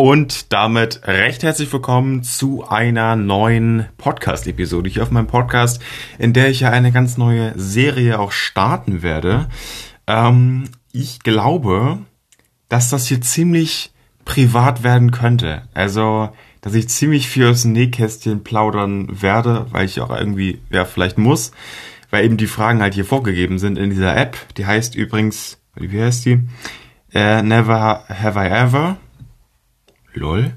Und damit recht herzlich willkommen zu einer neuen Podcast-Episode hier auf meinem Podcast, in der ich ja eine ganz neue Serie auch starten werde. Ähm, ich glaube, dass das hier ziemlich privat werden könnte. Also, dass ich ziemlich viel aus dem Nähkästchen plaudern werde, weil ich auch irgendwie, ja, vielleicht muss, weil eben die Fragen halt hier vorgegeben sind in dieser App. Die heißt übrigens, wie heißt die? Uh, never have I ever. Lol.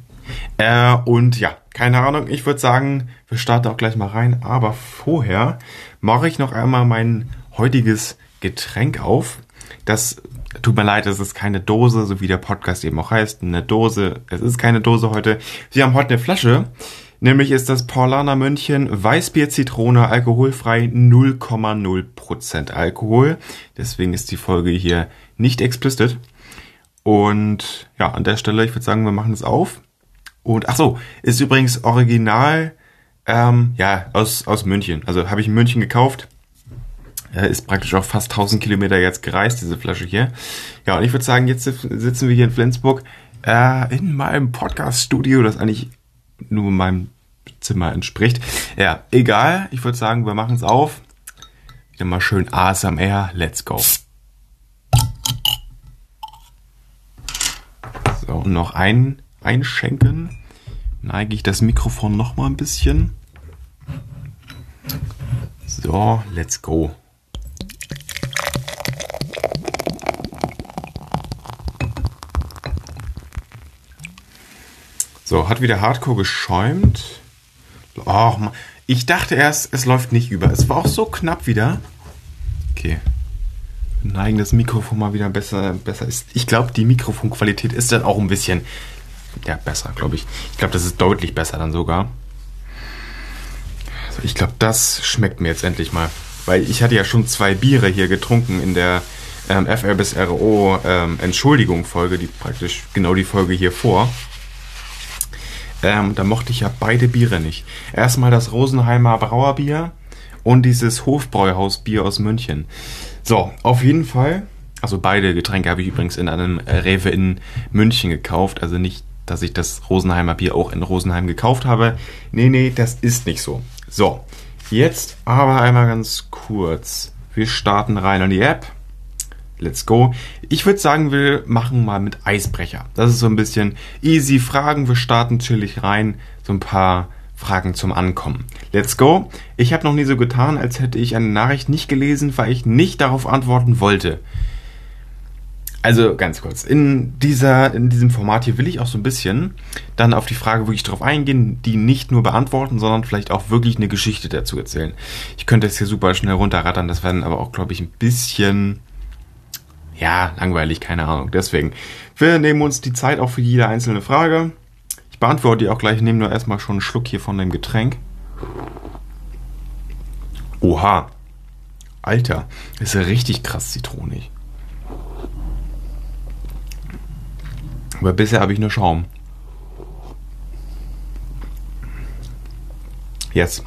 Äh, und ja, keine Ahnung, ich würde sagen, wir starten auch gleich mal rein. Aber vorher mache ich noch einmal mein heutiges Getränk auf. Das tut mir leid, es ist keine Dose, so wie der Podcast eben auch heißt. Eine Dose, es ist keine Dose heute. Wir haben heute eine Flasche. Nämlich ist das Paulaner München Weißbier Zitrone alkoholfrei 0,0% Alkohol. Deswegen ist die Folge hier nicht explicit. Und ja, an der Stelle, ich würde sagen, wir machen es auf. Und ach so, ist übrigens original, ähm, ja, aus, aus München. Also habe ich in München gekauft. Er ist praktisch auch fast 1000 Kilometer jetzt gereist, diese Flasche hier. Ja, und ich würde sagen, jetzt sitzen wir hier in Flensburg äh, in meinem Podcast-Studio, das eigentlich nur meinem Zimmer entspricht. Ja, egal. Ich würde sagen, wir machen es auf. Wieder mal schön ASMR. Let's go. Und noch ein, einschenken. Neige ich das Mikrofon noch mal ein bisschen. So, let's go. So, hat wieder Hardcore geschäumt. Och, ich dachte erst, es läuft nicht über. Es war auch so knapp wieder. Okay. Neigen das Mikrofon mal wieder besser, besser ist. Ich glaube, die Mikrofonqualität ist dann auch ein bisschen ja, besser, glaube ich. Ich glaube, das ist deutlich besser dann sogar. Also ich glaube, das schmeckt mir jetzt endlich mal. Weil ich hatte ja schon zwei Biere hier getrunken in der ähm, FR bis RO ähm, Entschuldigung Folge, die praktisch genau die Folge hier vor. Ähm, da mochte ich ja beide Biere nicht. Erstmal das Rosenheimer Brauerbier und dieses Hofbräuhausbier aus München. So, auf jeden Fall. Also beide Getränke habe ich übrigens in einem Rewe in München gekauft. Also nicht, dass ich das Rosenheimer Bier auch in Rosenheim gekauft habe. Nee, nee, das ist nicht so. So, jetzt aber einmal ganz kurz. Wir starten rein an die App. Let's go. Ich würde sagen, wir machen mal mit Eisbrecher. Das ist so ein bisschen easy Fragen. Wir starten chillig rein. So ein paar Fragen zum Ankommen. Let's go. Ich habe noch nie so getan, als hätte ich eine Nachricht nicht gelesen, weil ich nicht darauf antworten wollte. Also ganz kurz, in, dieser, in diesem Format hier will ich auch so ein bisschen dann auf die Frage wirklich drauf eingehen, die nicht nur beantworten, sondern vielleicht auch wirklich eine Geschichte dazu erzählen. Ich könnte es hier super schnell runterrattern, das werden aber auch, glaube ich, ein bisschen ja, langweilig, keine Ahnung. Deswegen, wir nehmen uns die Zeit auch für jede einzelne Frage. Beantworte die auch gleich, nehme nur erstmal schon einen Schluck hier von dem Getränk. Oha. Alter, ist ja richtig krass zitronig. Aber bisher habe ich nur Schaum. Jetzt.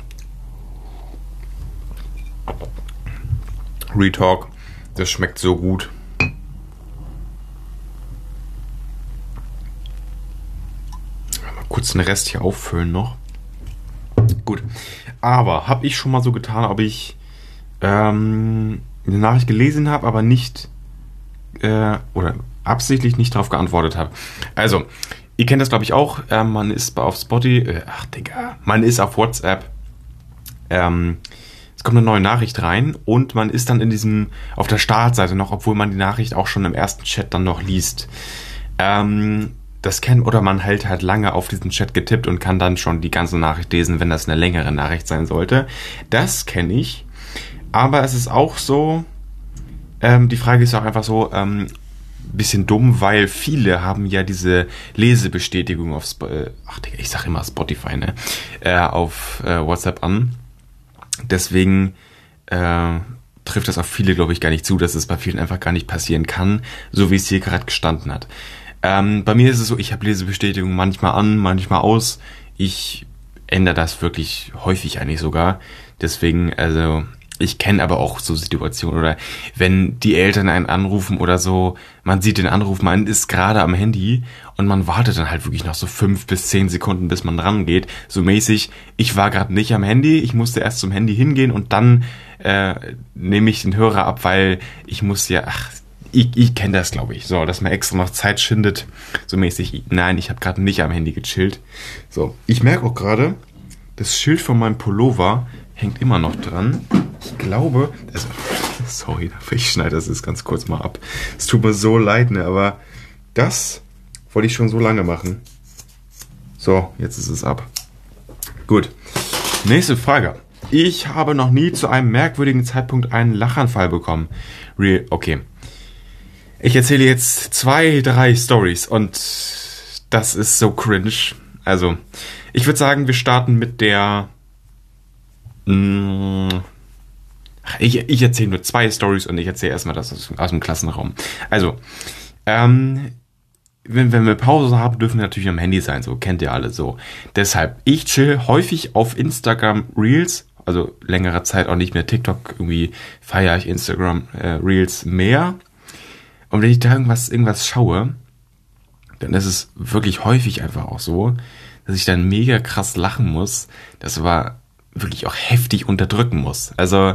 Retalk. Das schmeckt so gut. Kurz den Rest hier auffüllen noch. Gut. Aber habe ich schon mal so getan, ob ich ähm, eine Nachricht gelesen habe, aber nicht äh, oder absichtlich nicht darauf geantwortet habe. Also, ihr kennt das glaube ich auch. Äh, man ist auf Spotify, äh, ach Digga, man ist auf WhatsApp. Ähm, es kommt eine neue Nachricht rein und man ist dann in diesem, auf der Startseite noch, obwohl man die Nachricht auch schon im ersten Chat dann noch liest. Ähm, das kennen oder man hält halt lange auf diesen Chat getippt und kann dann schon die ganze Nachricht lesen, wenn das eine längere Nachricht sein sollte. Das kenne ich. Aber es ist auch so, ähm, die Frage ist auch einfach so, ähm, bisschen dumm, weil viele haben ja diese Lesebestätigung auf, Sp äh, ach Digga, ich sag immer Spotify, ne, äh, auf äh, WhatsApp an. Deswegen äh, trifft das auf viele, glaube ich, gar nicht zu, dass es bei vielen einfach gar nicht passieren kann, so wie es hier gerade gestanden hat. Ähm, bei mir ist es so, ich habe Lesebestätigung manchmal an, manchmal aus. Ich ändere das wirklich häufig eigentlich sogar. Deswegen, also ich kenne aber auch so Situationen oder wenn die Eltern einen anrufen oder so, man sieht den Anruf, man ist gerade am Handy und man wartet dann halt wirklich noch so fünf bis zehn Sekunden, bis man dran geht. So mäßig, ich war gerade nicht am Handy, ich musste erst zum Handy hingehen und dann äh, nehme ich den Hörer ab, weil ich muss ja, ach, ich, ich kenne das, glaube ich. So, dass man extra noch Zeit schindet. So mäßig, nein, ich habe gerade nicht am Handy gechillt. So, ich merke auch gerade, das Schild von meinem Pullover hängt immer noch dran. Ich glaube, also, sorry, ich schneide das jetzt ganz kurz mal ab. Es tut mir so leid, ne, aber das wollte ich schon so lange machen. So, jetzt ist es ab. Gut. Nächste Frage. Ich habe noch nie zu einem merkwürdigen Zeitpunkt einen Lachanfall bekommen. Real, okay. Ich erzähle jetzt zwei, drei Stories und das ist so cringe. Also, ich würde sagen, wir starten mit der. Mh, mm, ich, ich erzähle nur zwei Stories und ich erzähle erstmal das aus, aus dem Klassenraum. Also, ähm, wenn, wenn wir Pause haben, dürfen wir natürlich am Handy sein, so kennt ihr alle so. Deshalb, ich chill häufig auf Instagram Reels, also längere Zeit auch nicht mehr TikTok, irgendwie feiere ich Instagram äh, Reels mehr. Und wenn ich da irgendwas, irgendwas schaue, dann ist es wirklich häufig einfach auch so, dass ich dann mega krass lachen muss, das aber wirklich auch heftig unterdrücken muss. Also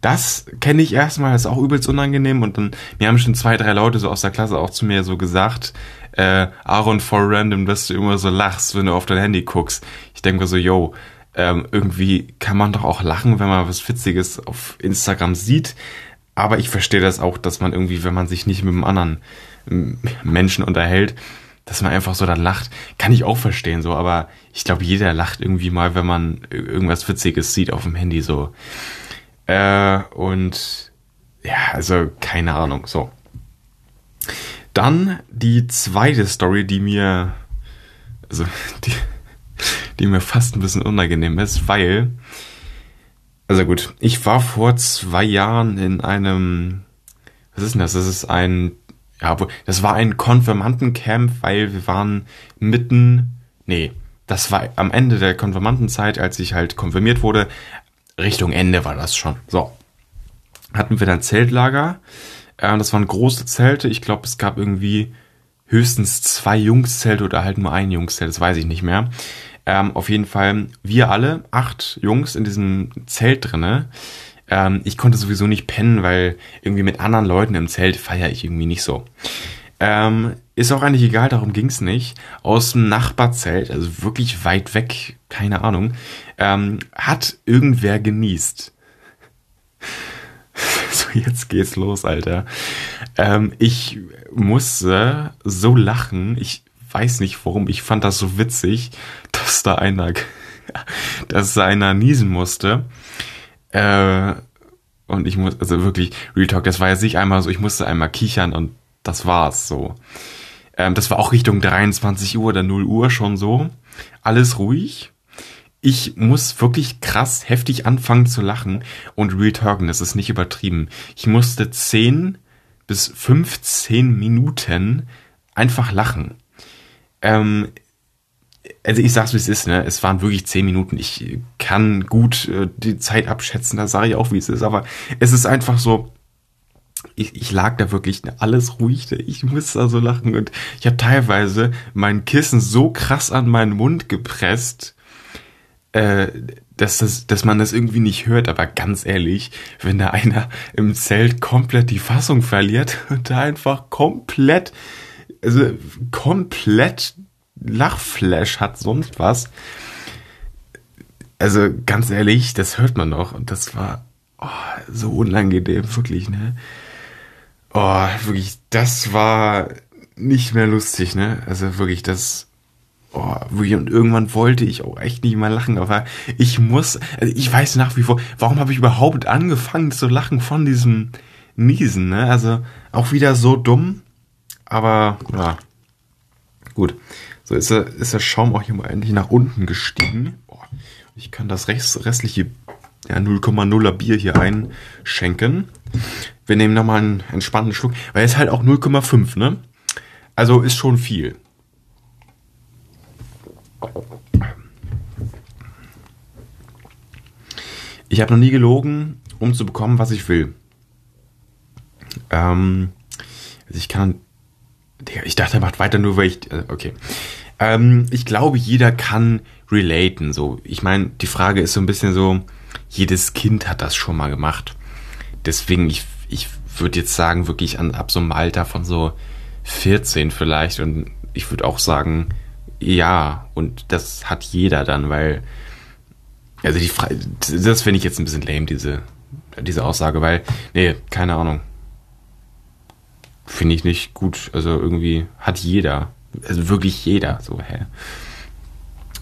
das kenne ich erstmal, das ist auch übelst unangenehm und dann, mir haben schon zwei, drei Leute so aus der Klasse auch zu mir so gesagt, äh, Aaron for random, dass du immer so lachst, wenn du auf dein Handy guckst. Ich denke mir so, yo, ähm, irgendwie kann man doch auch lachen, wenn man was Witziges auf Instagram sieht. Aber ich verstehe das auch, dass man irgendwie, wenn man sich nicht mit einem anderen ähm, Menschen unterhält, dass man einfach so dann lacht, kann ich auch verstehen, so, aber ich glaube, jeder lacht irgendwie mal, wenn man irgendwas Witziges sieht auf dem Handy, so. Äh, und ja, also keine Ahnung, so. Dann die zweite Story, die mir, also die, die mir fast ein bisschen unangenehm ist, weil, also gut, ich war vor zwei Jahren in einem, was ist denn das? Das ist ein, ja, das war ein Konfirmandencamp, weil wir waren mitten, nee, das war am Ende der Konfirmandenzeit, als ich halt konfirmiert wurde, Richtung Ende war das schon. So. Hatten wir dann Zeltlager. Äh, das waren große Zelte. Ich glaube, es gab irgendwie höchstens zwei Jungszelte oder halt nur ein Jungszelt. Das weiß ich nicht mehr. Ähm, auf jeden Fall, wir alle, acht Jungs in diesem Zelt drinne. Ähm, ich konnte sowieso nicht pennen, weil irgendwie mit anderen Leuten im Zelt feiere ich irgendwie nicht so. Ähm, ist auch eigentlich egal, darum ging's nicht. Aus dem Nachbarzelt, also wirklich weit weg, keine Ahnung, ähm, hat irgendwer genießt. so, jetzt geht's los, Alter. Ähm, ich musste so lachen. Ich weiß nicht warum. Ich fand das so witzig, dass da einer, dass da einer niesen musste. Äh, und ich muss, also wirklich, Real Talk, das war jetzt nicht einmal so, ich musste einmal kichern und das war's so. Ähm, das war auch Richtung 23 Uhr oder 0 Uhr schon so. Alles ruhig. Ich muss wirklich krass heftig anfangen zu lachen und Real Talken, das ist nicht übertrieben. Ich musste 10 bis 15 Minuten einfach lachen. Ähm, also ich sag's wie es ist, ne? Es waren wirklich 10 Minuten. Ich kann gut äh, die Zeit abschätzen, da sage ich auch, wie es ist, aber es ist einfach so, ich, ich lag da wirklich alles ruhig, ich musste da so lachen. Und ich habe teilweise mein Kissen so krass an meinen Mund gepresst, äh, dass, das, dass man das irgendwie nicht hört, aber ganz ehrlich, wenn da einer im Zelt komplett die Fassung verliert und da einfach komplett, also komplett Lachflash hat, sonst was, also ganz ehrlich, das hört man noch und das war oh, so unangenehm, wirklich, ne? Oh, wirklich, das war nicht mehr lustig, ne? Also wirklich, das. Oh, wirklich, und irgendwann wollte ich auch echt nicht mal lachen, aber ich muss, also ich weiß nach wie vor, warum habe ich überhaupt angefangen zu lachen von diesem Niesen, ne? Also auch wieder so dumm, aber ja, gut. So ist der, ist der Schaum auch hier mal endlich nach unten gestiegen. Ich kann das restliche ja, 0,0er Bier hier einschenken. Wir nehmen nochmal einen entspannten Schluck, weil es halt auch 0,5, ne? Also ist schon viel. Ich habe noch nie gelogen um zu bekommen, was ich will. Ähm, also ich kann. Ich dachte, er macht weiter nur, weil ich. Äh, okay. Ähm, ich glaube, jeder kann relaten. So, ich meine, die Frage ist so ein bisschen so, jedes Kind hat das schon mal gemacht. Deswegen, ich, ich würde jetzt sagen, wirklich an, ab so einem Alter von so 14 vielleicht. Und ich würde auch sagen, ja, und das hat jeder dann, weil. Also die Frage, das finde ich jetzt ein bisschen lame, diese, diese Aussage, weil, nee, keine Ahnung. Finde ich nicht gut. Also irgendwie hat jeder. Also wirklich jeder. So, hä?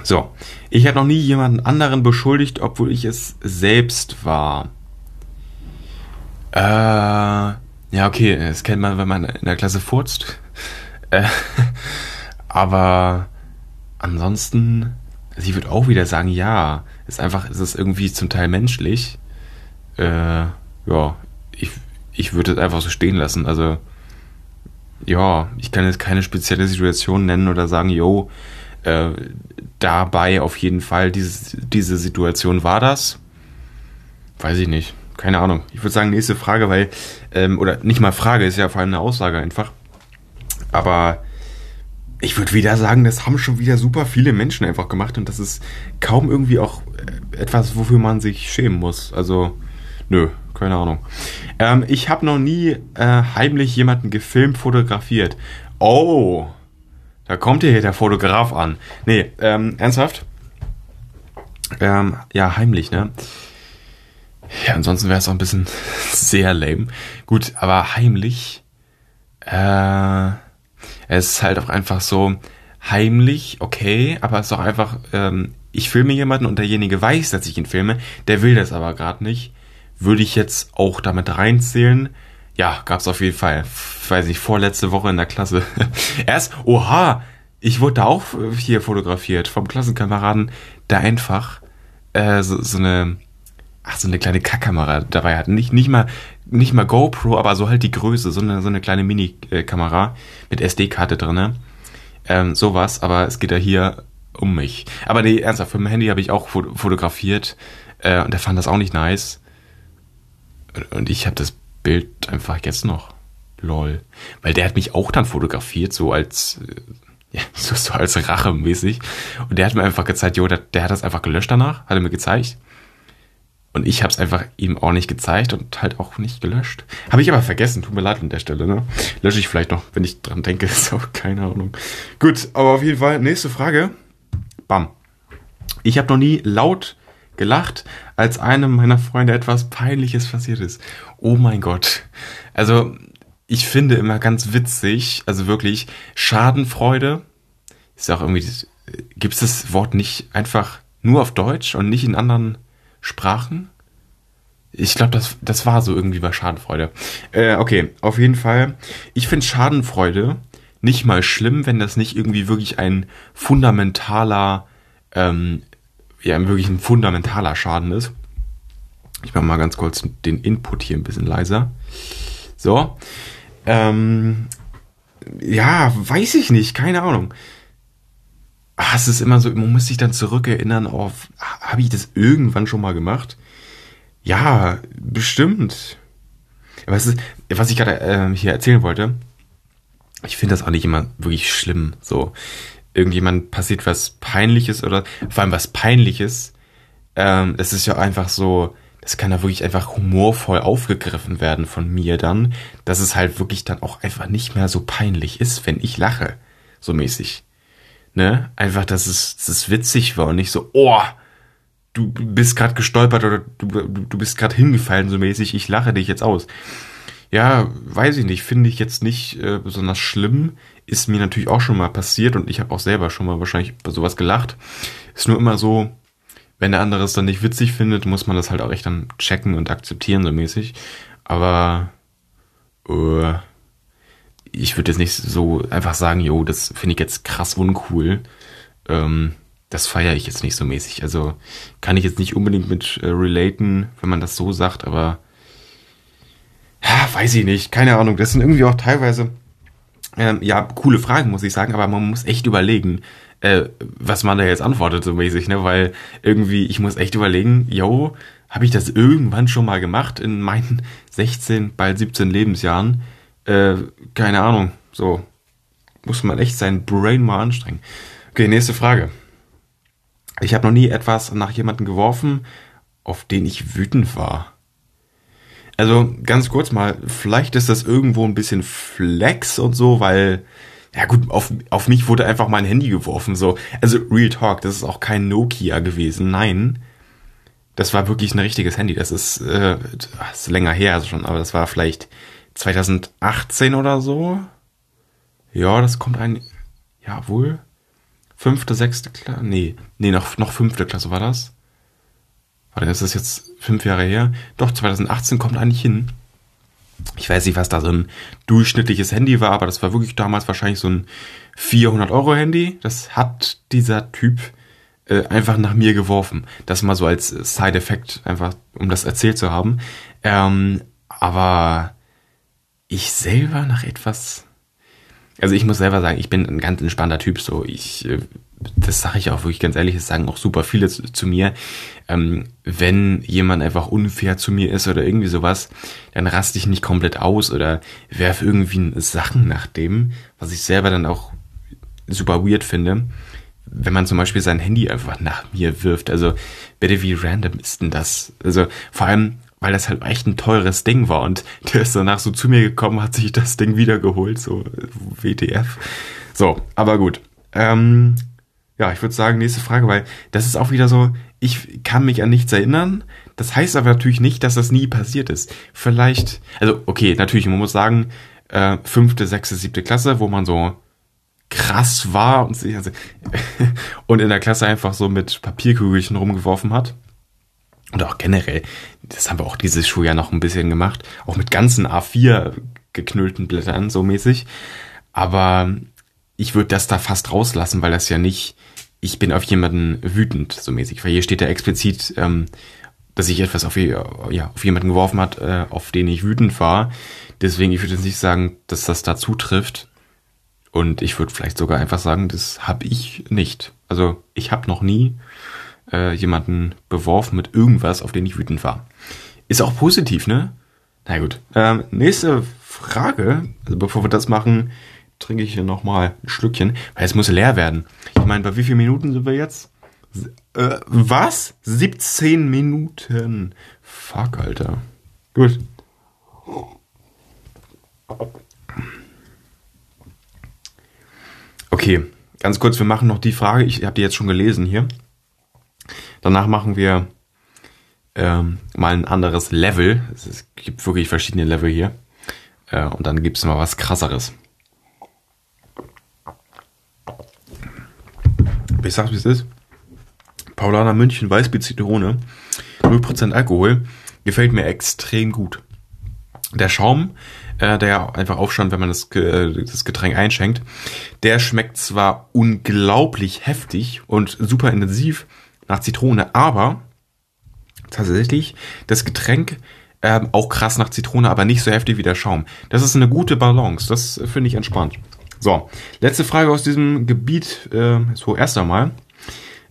So. Ich habe noch nie jemanden anderen beschuldigt, obwohl ich es selbst war. Äh, ja, okay, das kennt man, wenn man in der Klasse furzt. Äh, aber ansonsten, also ich würde auch wieder sagen, ja. Ist einfach, ist es irgendwie zum Teil menschlich. Äh, ja, ich, ich würde es einfach so stehen lassen. Also, ja, ich kann jetzt keine spezielle Situation nennen oder sagen, yo, äh, dabei auf jeden Fall diese, diese Situation war das. Weiß ich nicht. Keine Ahnung. Ich würde sagen, nächste Frage, weil, ähm, oder nicht mal Frage, ist ja vor allem eine Aussage einfach. Aber ich würde wieder sagen, das haben schon wieder super viele Menschen einfach gemacht und das ist kaum irgendwie auch äh, etwas, wofür man sich schämen muss. Also, nö, keine Ahnung. Ähm, ich habe noch nie äh, heimlich jemanden gefilmt, fotografiert. Oh, da kommt hier der Fotograf an. Nee, ähm, ernsthaft? Ähm, ja, heimlich, ne? Ja, ansonsten wäre es auch ein bisschen sehr lame. Gut, aber heimlich, äh, es ist halt auch einfach so heimlich, okay, aber es ist auch einfach, ähm, ich filme jemanden und derjenige weiß, dass ich ihn filme, der will das aber gerade nicht würde ich jetzt auch damit reinzählen. Ja, gab's auf jeden Fall. Weiß ich, vorletzte Woche in der Klasse. Erst, oha, ich wurde da auch hier fotografiert vom Klassenkameraden, der einfach äh, so, so eine, ach, so eine kleine Kackkamera dabei hat. Nicht, nicht mal, nicht mal GoPro, aber so halt die Größe, so eine, so eine kleine Mini-Kamera mit SD-Karte drinne. Ähm, sowas, aber es geht ja hier um mich. Aber nee, ernsthaft, für mein Handy habe ich auch fotografiert äh, und der fand das auch nicht nice. Und ich habe das Bild einfach jetzt noch. Lol. Weil der hat mich auch dann fotografiert, so als, äh, ja, so, so als Rache. Und der hat mir einfach gezeigt, jo, der, der hat das einfach gelöscht danach, hat er mir gezeigt. Und ich habe es einfach ihm auch nicht gezeigt und halt auch nicht gelöscht. Habe ich aber vergessen, tut mir leid an der Stelle, ne? Lösche ich vielleicht noch, wenn ich dran denke, ist auch keine Ahnung. Gut, aber auf jeden Fall, nächste Frage. Bam. Ich habe noch nie laut gelacht, als einem meiner Freunde etwas Peinliches passiert ist. Oh mein Gott. Also, ich finde immer ganz witzig, also wirklich, Schadenfreude ist auch irgendwie, gibt es das Wort nicht einfach nur auf Deutsch und nicht in anderen Sprachen? Ich glaube, das, das war so irgendwie bei Schadenfreude. Äh, okay, auf jeden Fall. Ich finde Schadenfreude nicht mal schlimm, wenn das nicht irgendwie wirklich ein fundamentaler ähm, ja wirklich ein fundamentaler Schaden ist. Ich mache mal ganz kurz den Input hier ein bisschen leiser. So. Ähm, ja, weiß ich nicht, keine Ahnung. Ach, es ist immer so, man muss sich dann zurückerinnern auf, habe ich das irgendwann schon mal gemacht? Ja, bestimmt. Aber es ist, was ich gerade äh, hier erzählen wollte, ich finde das auch nicht immer wirklich schlimm. So, irgendjemand passiert was Peinliches oder vor allem was Peinliches, ähm, es ist ja einfach so, das kann ja wirklich einfach humorvoll aufgegriffen werden von mir dann, dass es halt wirklich dann auch einfach nicht mehr so peinlich ist, wenn ich lache, so mäßig. Ne? Einfach, dass es, dass es witzig war und nicht so, oh, du bist gerade gestolpert oder du, du bist gerade hingefallen, so mäßig, ich lache dich jetzt aus. Ja, weiß ich nicht, finde ich jetzt nicht äh, besonders schlimm. Ist mir natürlich auch schon mal passiert und ich habe auch selber schon mal wahrscheinlich bei sowas gelacht. Ist nur immer so, wenn der andere es dann nicht witzig findet, muss man das halt auch echt dann checken und akzeptieren, so mäßig. Aber äh, ich würde jetzt nicht so einfach sagen, jo, das finde ich jetzt krass uncool. Ähm, das feiere ich jetzt nicht so mäßig. Also kann ich jetzt nicht unbedingt mit äh, relaten, wenn man das so sagt, aber ja, weiß ich nicht, keine Ahnung. Das sind irgendwie auch teilweise, ähm, ja, coole Fragen, muss ich sagen, aber man muss echt überlegen, äh, was man da jetzt antwortet, so mäßig, ne? Weil irgendwie, ich muss echt überlegen, yo, habe ich das irgendwann schon mal gemacht in meinen 16, bald 17 Lebensjahren? Äh, keine Ahnung. So. Muss man echt sein Brain mal anstrengen. Okay, nächste Frage. Ich habe noch nie etwas nach jemanden geworfen, auf den ich wütend war. Also ganz kurz mal, vielleicht ist das irgendwo ein bisschen Flex und so, weil ja gut, auf, auf mich wurde einfach mein Handy geworfen. So. Also Real Talk, das ist auch kein Nokia gewesen. Nein. Das war wirklich ein richtiges Handy. Das ist, äh, das ist länger her also schon, aber das war vielleicht 2018 oder so. Ja, das kommt ein. Ja, wohl. Fünfte, sechste Klasse. Nee, nee, noch, noch fünfte Klasse war das. Ist das jetzt fünf Jahre her? Doch, 2018 kommt eigentlich hin ich weiß nicht, was da so ein durchschnittliches Handy war, aber das war wirklich damals wahrscheinlich so ein 400 Euro Handy. Das hat dieser Typ äh, einfach nach mir geworfen. Das mal so als Side-Effekt, einfach um das erzählt zu haben. Ähm, aber ich selber nach etwas. Also ich muss selber sagen, ich bin ein ganz entspannter Typ. So, ich äh, das sage ich auch wirklich ganz ehrlich, das sagen auch super viele zu, zu mir, ähm, wenn jemand einfach unfair zu mir ist oder irgendwie sowas, dann raste ich nicht komplett aus oder werfe irgendwie Sachen nach dem, was ich selber dann auch super weird finde, wenn man zum Beispiel sein Handy einfach nach mir wirft. Also bitte, wie random ist denn das? Also vor allem, weil das halt echt ein teures Ding war und der ist danach so zu mir gekommen, hat sich das Ding wiedergeholt, so WTF. So, aber gut. Ähm, ja, ich würde sagen, nächste Frage, weil das ist auch wieder so, ich kann mich an nichts erinnern. Das heißt aber natürlich nicht, dass das nie passiert ist. Vielleicht, also okay, natürlich, man muss sagen, äh, fünfte, sechste, siebte Klasse, wo man so krass war und, sich, also, und in der Klasse einfach so mit Papierkügelchen rumgeworfen hat. Und auch generell, das haben wir auch dieses Schuljahr noch ein bisschen gemacht, auch mit ganzen A4 geknüllten Blättern, so mäßig. Aber ich würde das da fast rauslassen, weil das ja nicht ich bin auf jemanden wütend, so mäßig. Weil hier steht ja explizit, ähm, dass ich etwas auf, ja, auf jemanden geworfen hat, äh, auf den ich wütend war. Deswegen, ich würde jetzt nicht sagen, dass das da zutrifft. Und ich würde vielleicht sogar einfach sagen, das habe ich nicht. Also ich habe noch nie äh, jemanden beworfen mit irgendwas, auf den ich wütend war. Ist auch positiv, ne? Na gut. Ähm, nächste Frage, also bevor wir das machen, trinke ich hier nochmal ein Stückchen, weil es muss leer werden. Ich meine, bei wie vielen Minuten sind wir jetzt? Äh, was? 17 Minuten. Fuck, Alter. Gut. Okay, ganz kurz, wir machen noch die Frage, ich habe die jetzt schon gelesen hier. Danach machen wir ähm, mal ein anderes Level. Es gibt wirklich verschiedene Level hier. Äh, und dann gibt es mal was krasseres. Ich sag's wie es ist. Paulaner München Weißbier Zitrone. 0% Alkohol. Gefällt mir extrem gut. Der Schaum, äh, der einfach aufstand, wenn man das, äh, das Getränk einschenkt, der schmeckt zwar unglaublich heftig und super intensiv nach Zitrone, aber tatsächlich das Getränk äh, auch krass nach Zitrone, aber nicht so heftig wie der Schaum. Das ist eine gute Balance. Das finde ich entspannt. So, letzte Frage aus diesem Gebiet, äh, so erst einmal.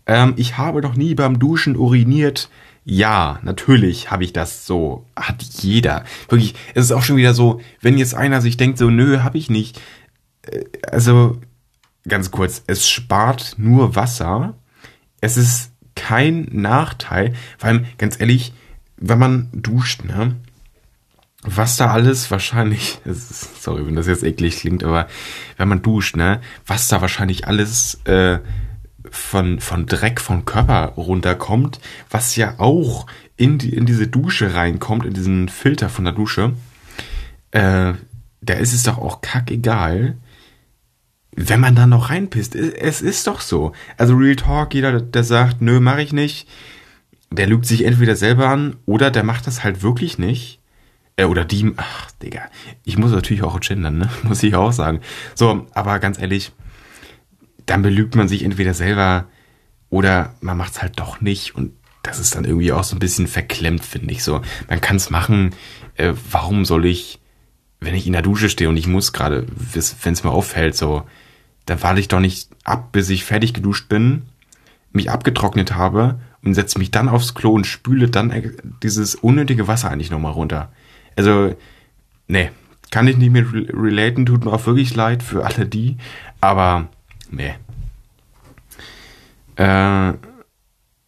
Ähm, ich habe doch nie beim Duschen uriniert. Ja, natürlich habe ich das so. Hat jeder. Wirklich, es ist auch schon wieder so, wenn jetzt einer sich denkt, so, nö, habe ich nicht. Äh, also, ganz kurz, es spart nur Wasser. Es ist kein Nachteil. Vor allem, ganz ehrlich, wenn man duscht, ne? Was da alles wahrscheinlich, sorry, wenn das jetzt eklig klingt, aber wenn man duscht, ne, was da wahrscheinlich alles äh, von, von Dreck vom Körper runterkommt, was ja auch in, die, in diese Dusche reinkommt, in diesen Filter von der Dusche, äh, da ist es doch auch kackegal, wenn man da noch reinpisst. Es ist doch so. Also Real Talk, jeder, der sagt, nö, mach ich nicht, der lügt sich entweder selber an oder der macht das halt wirklich nicht äh, oder die, ach, Digga. Ich muss natürlich auch gendern, ne? Muss ich auch sagen. So, aber ganz ehrlich, dann belügt man sich entweder selber oder man macht's halt doch nicht und das ist dann irgendwie auch so ein bisschen verklemmt, finde ich so. Man kann's machen, äh, warum soll ich, wenn ich in der Dusche stehe und ich muss gerade, wenn es mir auffällt, so, da warte ich doch nicht ab, bis ich fertig geduscht bin, mich abgetrocknet habe und setze mich dann aufs Klo und spüle dann dieses unnötige Wasser eigentlich nochmal runter. Also, nee, kann ich nicht mehr relaten, tut mir auch wirklich leid für alle die, aber nee. Äh,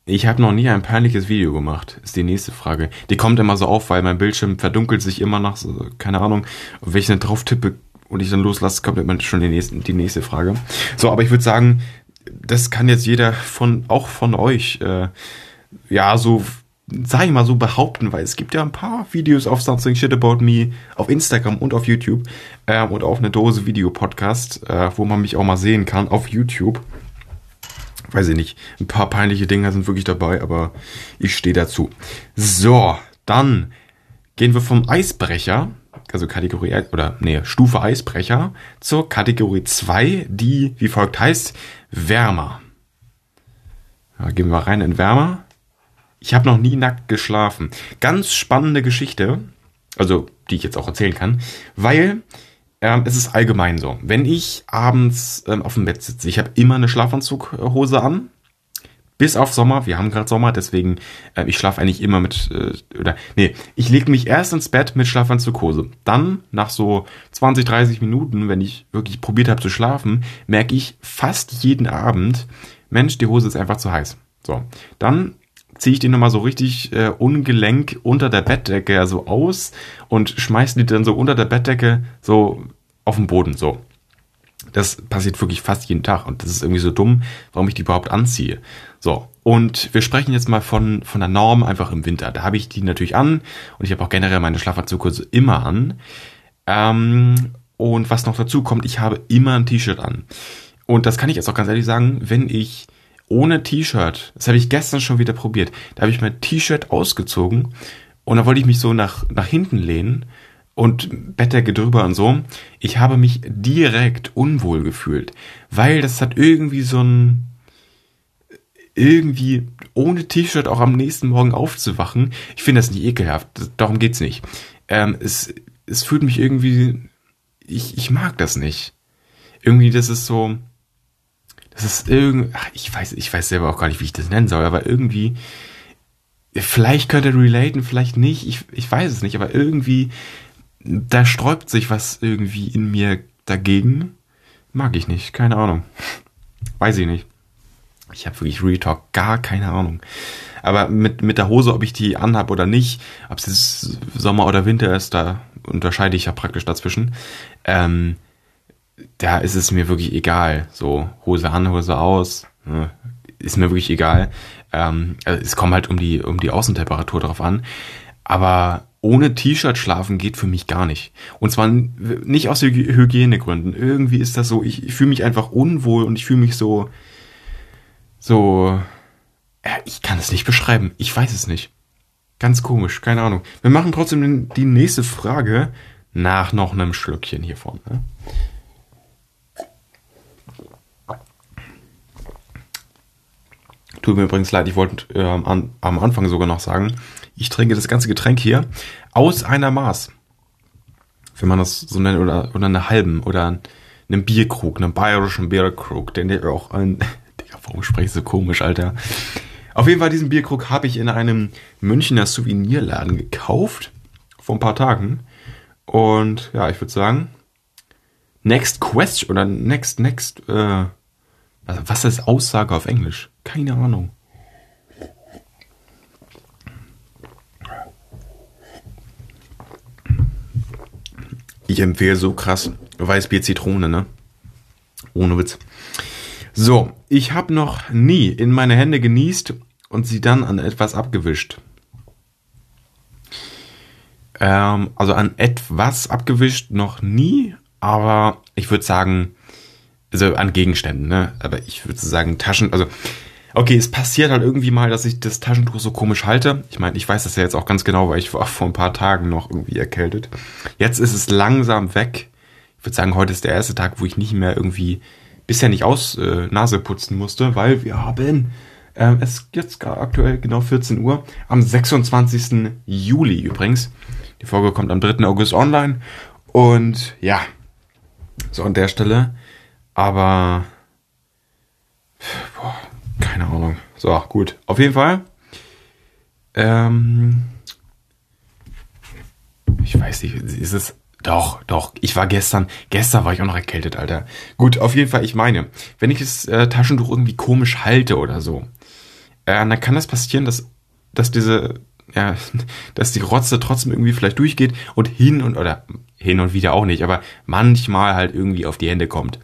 ich habe noch nie ein peinliches Video gemacht, ist die nächste Frage. Die kommt immer so auf, weil mein Bildschirm verdunkelt sich immer nach, so, keine Ahnung, wenn ich dann drauf tippe und ich dann loslasse, kommt immer schon die nächste, die nächste Frage. So, aber ich würde sagen, das kann jetzt jeder von, auch von euch, äh, ja, so, sag ich mal so behaupten, weil es gibt ja ein paar Videos auf Something Shit About Me auf Instagram und auf YouTube äh, und auf eine Dose Videopodcast, äh, wo man mich auch mal sehen kann auf YouTube. Weiß ich nicht, ein paar peinliche Dinge sind wirklich dabei, aber ich stehe dazu. So, dann gehen wir vom Eisbrecher, also Kategorie, oder nee, Stufe Eisbrecher, zur Kategorie 2, die wie folgt heißt, Wärmer. Ja, gehen wir rein in Wärmer. Ich habe noch nie nackt geschlafen. Ganz spannende Geschichte, also die ich jetzt auch erzählen kann, weil ähm, es ist allgemein so. Wenn ich abends ähm, auf dem Bett sitze, ich habe immer eine Schlafanzughose an, bis auf Sommer. Wir haben gerade Sommer, deswegen äh, ich schlafe eigentlich immer mit äh, oder nee, ich lege mich erst ins Bett mit Schlafanzughose. Dann nach so 20, 30 Minuten, wenn ich wirklich probiert habe zu schlafen, merke ich fast jeden Abend, Mensch, die Hose ist einfach zu heiß. So, dann ziehe ich die nochmal so richtig äh, ungelenk unter der Bettdecke ja so aus und schmeiße die dann so unter der Bettdecke so auf den Boden so. Das passiert wirklich fast jeden Tag und das ist irgendwie so dumm, warum ich die überhaupt anziehe. So, und wir sprechen jetzt mal von, von der Norm einfach im Winter. Da habe ich die natürlich an und ich habe auch generell meine Schlafanzugkurse immer an. Ähm, und was noch dazu kommt, ich habe immer ein T-Shirt an. Und das kann ich jetzt auch ganz ehrlich sagen, wenn ich ohne T-Shirt. Das habe ich gestern schon wieder probiert. Da habe ich mein T-Shirt ausgezogen und da wollte ich mich so nach, nach hinten lehnen und Bettdecke drüber und so. Ich habe mich direkt unwohl gefühlt, weil das hat irgendwie so ein irgendwie ohne T-Shirt auch am nächsten Morgen aufzuwachen. Ich finde das nicht ekelhaft. Darum geht's nicht. Ähm, es, es fühlt mich irgendwie, ich, ich mag das nicht. Irgendwie, das ist so, das ist irgendwie, ich weiß, ich weiß selber auch gar nicht, wie ich das nennen soll, aber irgendwie, vielleicht könnte relaten, vielleicht nicht, ich, ich weiß es nicht, aber irgendwie, da sträubt sich was irgendwie in mir dagegen. Mag ich nicht, keine Ahnung. Weiß ich nicht. Ich habe wirklich Real gar keine Ahnung. Aber mit, mit der Hose, ob ich die anhab oder nicht, ob es jetzt Sommer oder Winter ist, da unterscheide ich ja praktisch dazwischen. Ähm, da ist es mir wirklich egal. So, Hose an, Hose aus, ne, ist mir wirklich egal. Ähm, also es kommt halt um die, um die Außentemperatur drauf an. Aber ohne T-Shirt schlafen geht für mich gar nicht. Und zwar nicht aus Hygienegründen. Irgendwie ist das so, ich, ich fühle mich einfach unwohl und ich fühle mich so, so, ja, ich kann es nicht beschreiben. Ich weiß es nicht. Ganz komisch, keine Ahnung. Wir machen trotzdem die nächste Frage nach noch einem Schlückchen hiervon. Ne? Tut mir übrigens leid, ich wollte äh, an, am Anfang sogar noch sagen, ich trinke das ganze Getränk hier aus einer Maß. Wenn man das so nennt, oder, oder einer halben, oder einem Bierkrug, einem bayerischen Bierkrug, den der auch ein, Digga, warum spreche ich so komisch, Alter? Auf jeden Fall, diesen Bierkrug habe ich in einem Münchner Souvenirladen gekauft, vor ein paar Tagen. Und ja, ich würde sagen, next question, oder next, next, äh, was ist Aussage auf Englisch? Keine Ahnung. Ich empfehle so krass Weißbier Zitrone, ne? Ohne Witz. So, ich habe noch nie in meine Hände genießt und sie dann an etwas abgewischt. Ähm, also an etwas abgewischt noch nie, aber ich würde sagen, also an Gegenständen, ne? Aber ich würde sagen, Taschen, also, okay, es passiert halt irgendwie mal, dass ich das Taschentuch so komisch halte. Ich meine, ich weiß das ja jetzt auch ganz genau, weil ich war vor ein paar Tagen noch irgendwie erkältet. Jetzt ist es langsam weg. Ich würde sagen, heute ist der erste Tag, wo ich nicht mehr irgendwie bisher nicht aus äh, Nase putzen musste, weil wir haben äh, es jetzt aktuell genau 14 Uhr am 26. Juli übrigens. Die Folge kommt am 3. August online und ja, so an der Stelle Aber boah, keine Ahnung. So, gut. Auf jeden Fall. Ähm, ich weiß nicht, ist es. Doch, doch. Ich war gestern, gestern war ich auch noch erkältet, Alter. Gut, auf jeden Fall, ich meine, wenn ich das äh, Taschentuch irgendwie komisch halte oder so, äh, dann kann das passieren, dass, dass diese, ja, dass die Rotze trotzdem irgendwie vielleicht durchgeht und hin und, oder hin und wieder auch nicht, aber manchmal halt irgendwie auf die Hände kommt.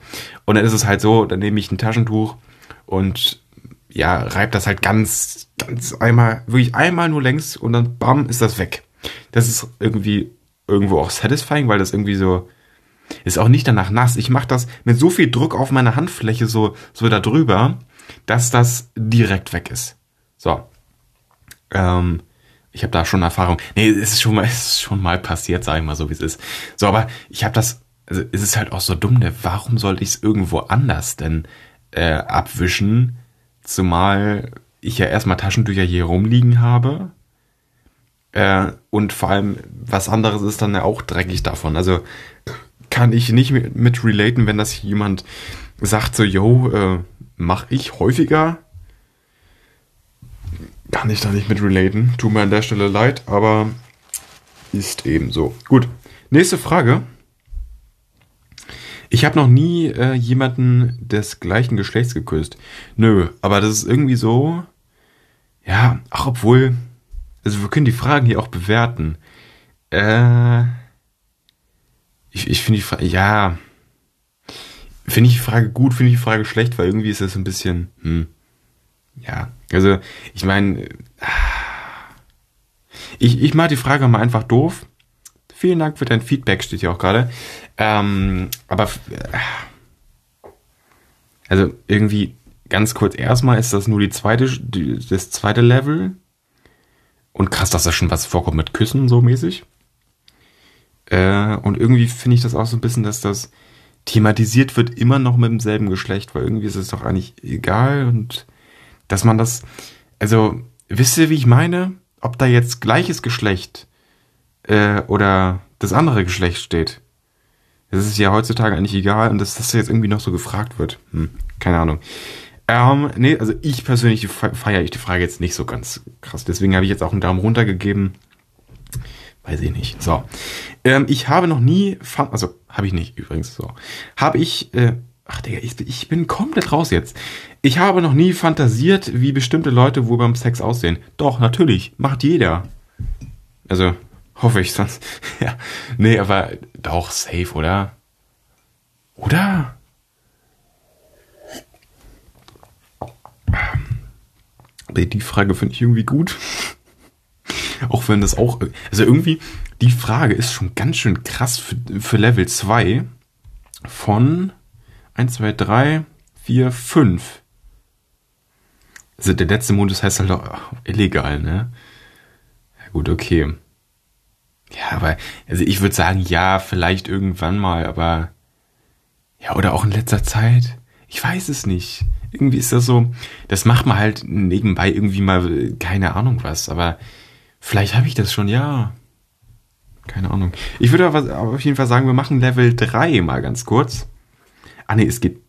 Und dann ist es halt so, dann nehme ich ein Taschentuch und ja, reibt das halt ganz, ganz einmal, wirklich einmal nur längs und dann bam, ist das weg. Das ist irgendwie irgendwo auch satisfying, weil das irgendwie so, ist auch nicht danach nass. Ich mache das mit so viel Druck auf meine Handfläche so, so da drüber, dass das direkt weg ist. So. Ähm, ich habe da schon Erfahrung. Nee, es ist schon mal, es ist schon mal passiert, sag ich mal so, wie es ist. So, aber ich habe das, also es ist halt auch so dumm, ne? warum sollte ich es irgendwo anders denn äh, abwischen? Zumal ich ja erstmal Taschentücher hier rumliegen habe. Äh, und vor allem, was anderes ist dann ja auch dreckig davon. Also kann ich nicht mit, mit relaten, wenn das jemand sagt, so, yo, äh, mach ich häufiger. Kann ich da nicht mit relaten. Tut mir an der Stelle leid, aber ist eben so. Gut. Nächste Frage. Ich habe noch nie äh, jemanden des gleichen Geschlechts geküsst. Nö, aber das ist irgendwie so. Ja, auch obwohl. Also wir können die Fragen hier auch bewerten. Äh. Ich, ich finde die Frage. Ja. Finde ich die Frage gut, finde ich die Frage schlecht, weil irgendwie ist das ein bisschen. Hm. Ja, also ich meine. Ich, ich mache die Frage mal einfach doof. Vielen Dank für dein Feedback, steht hier auch gerade. Ähm, aber äh, also irgendwie ganz kurz erstmal ist das nur die zweite, die, das zweite Level. Und krass, dass da schon was vorkommt mit Küssen so mäßig. Äh, und irgendwie finde ich das auch so ein bisschen, dass das thematisiert wird immer noch mit demselben Geschlecht, weil irgendwie ist es doch eigentlich egal und dass man das, also wisst ihr, wie ich meine? Ob da jetzt gleiches Geschlecht äh, oder das andere Geschlecht steht. Das ist ja heutzutage eigentlich egal und dass das jetzt irgendwie noch so gefragt wird. Hm, keine Ahnung. Ähm, nee, also ich persönlich feiere ich die Frage jetzt nicht so ganz krass. Deswegen habe ich jetzt auch einen Daumen runter gegeben. Weiß ich nicht. So. Ähm, ich habe noch nie, also habe ich nicht übrigens so. Habe ich, äh, ach Digga, ich, ich bin komplett raus jetzt. Ich habe noch nie fantasiert, wie bestimmte Leute wohl beim Sex aussehen. Doch, natürlich. Macht jeder. Also, Hoffe ich sonst. ja. Nee, aber doch safe, oder? Oder? Die Frage finde ich irgendwie gut. auch wenn das auch. Also irgendwie, die Frage ist schon ganz schön krass für, für Level 2 von 1, 2, 3, 4, 5. Also der letzte Modus heißt halt auch illegal, ne? Ja, gut, okay. Ja, aber also ich würde sagen, ja, vielleicht irgendwann mal, aber ja, oder auch in letzter Zeit. Ich weiß es nicht. Irgendwie ist das so, das macht man halt nebenbei irgendwie mal, keine Ahnung was, aber vielleicht habe ich das schon, ja. Keine Ahnung. Ich würde aber auf jeden Fall sagen, wir machen Level 3 mal ganz kurz. Ah nee, es gibt.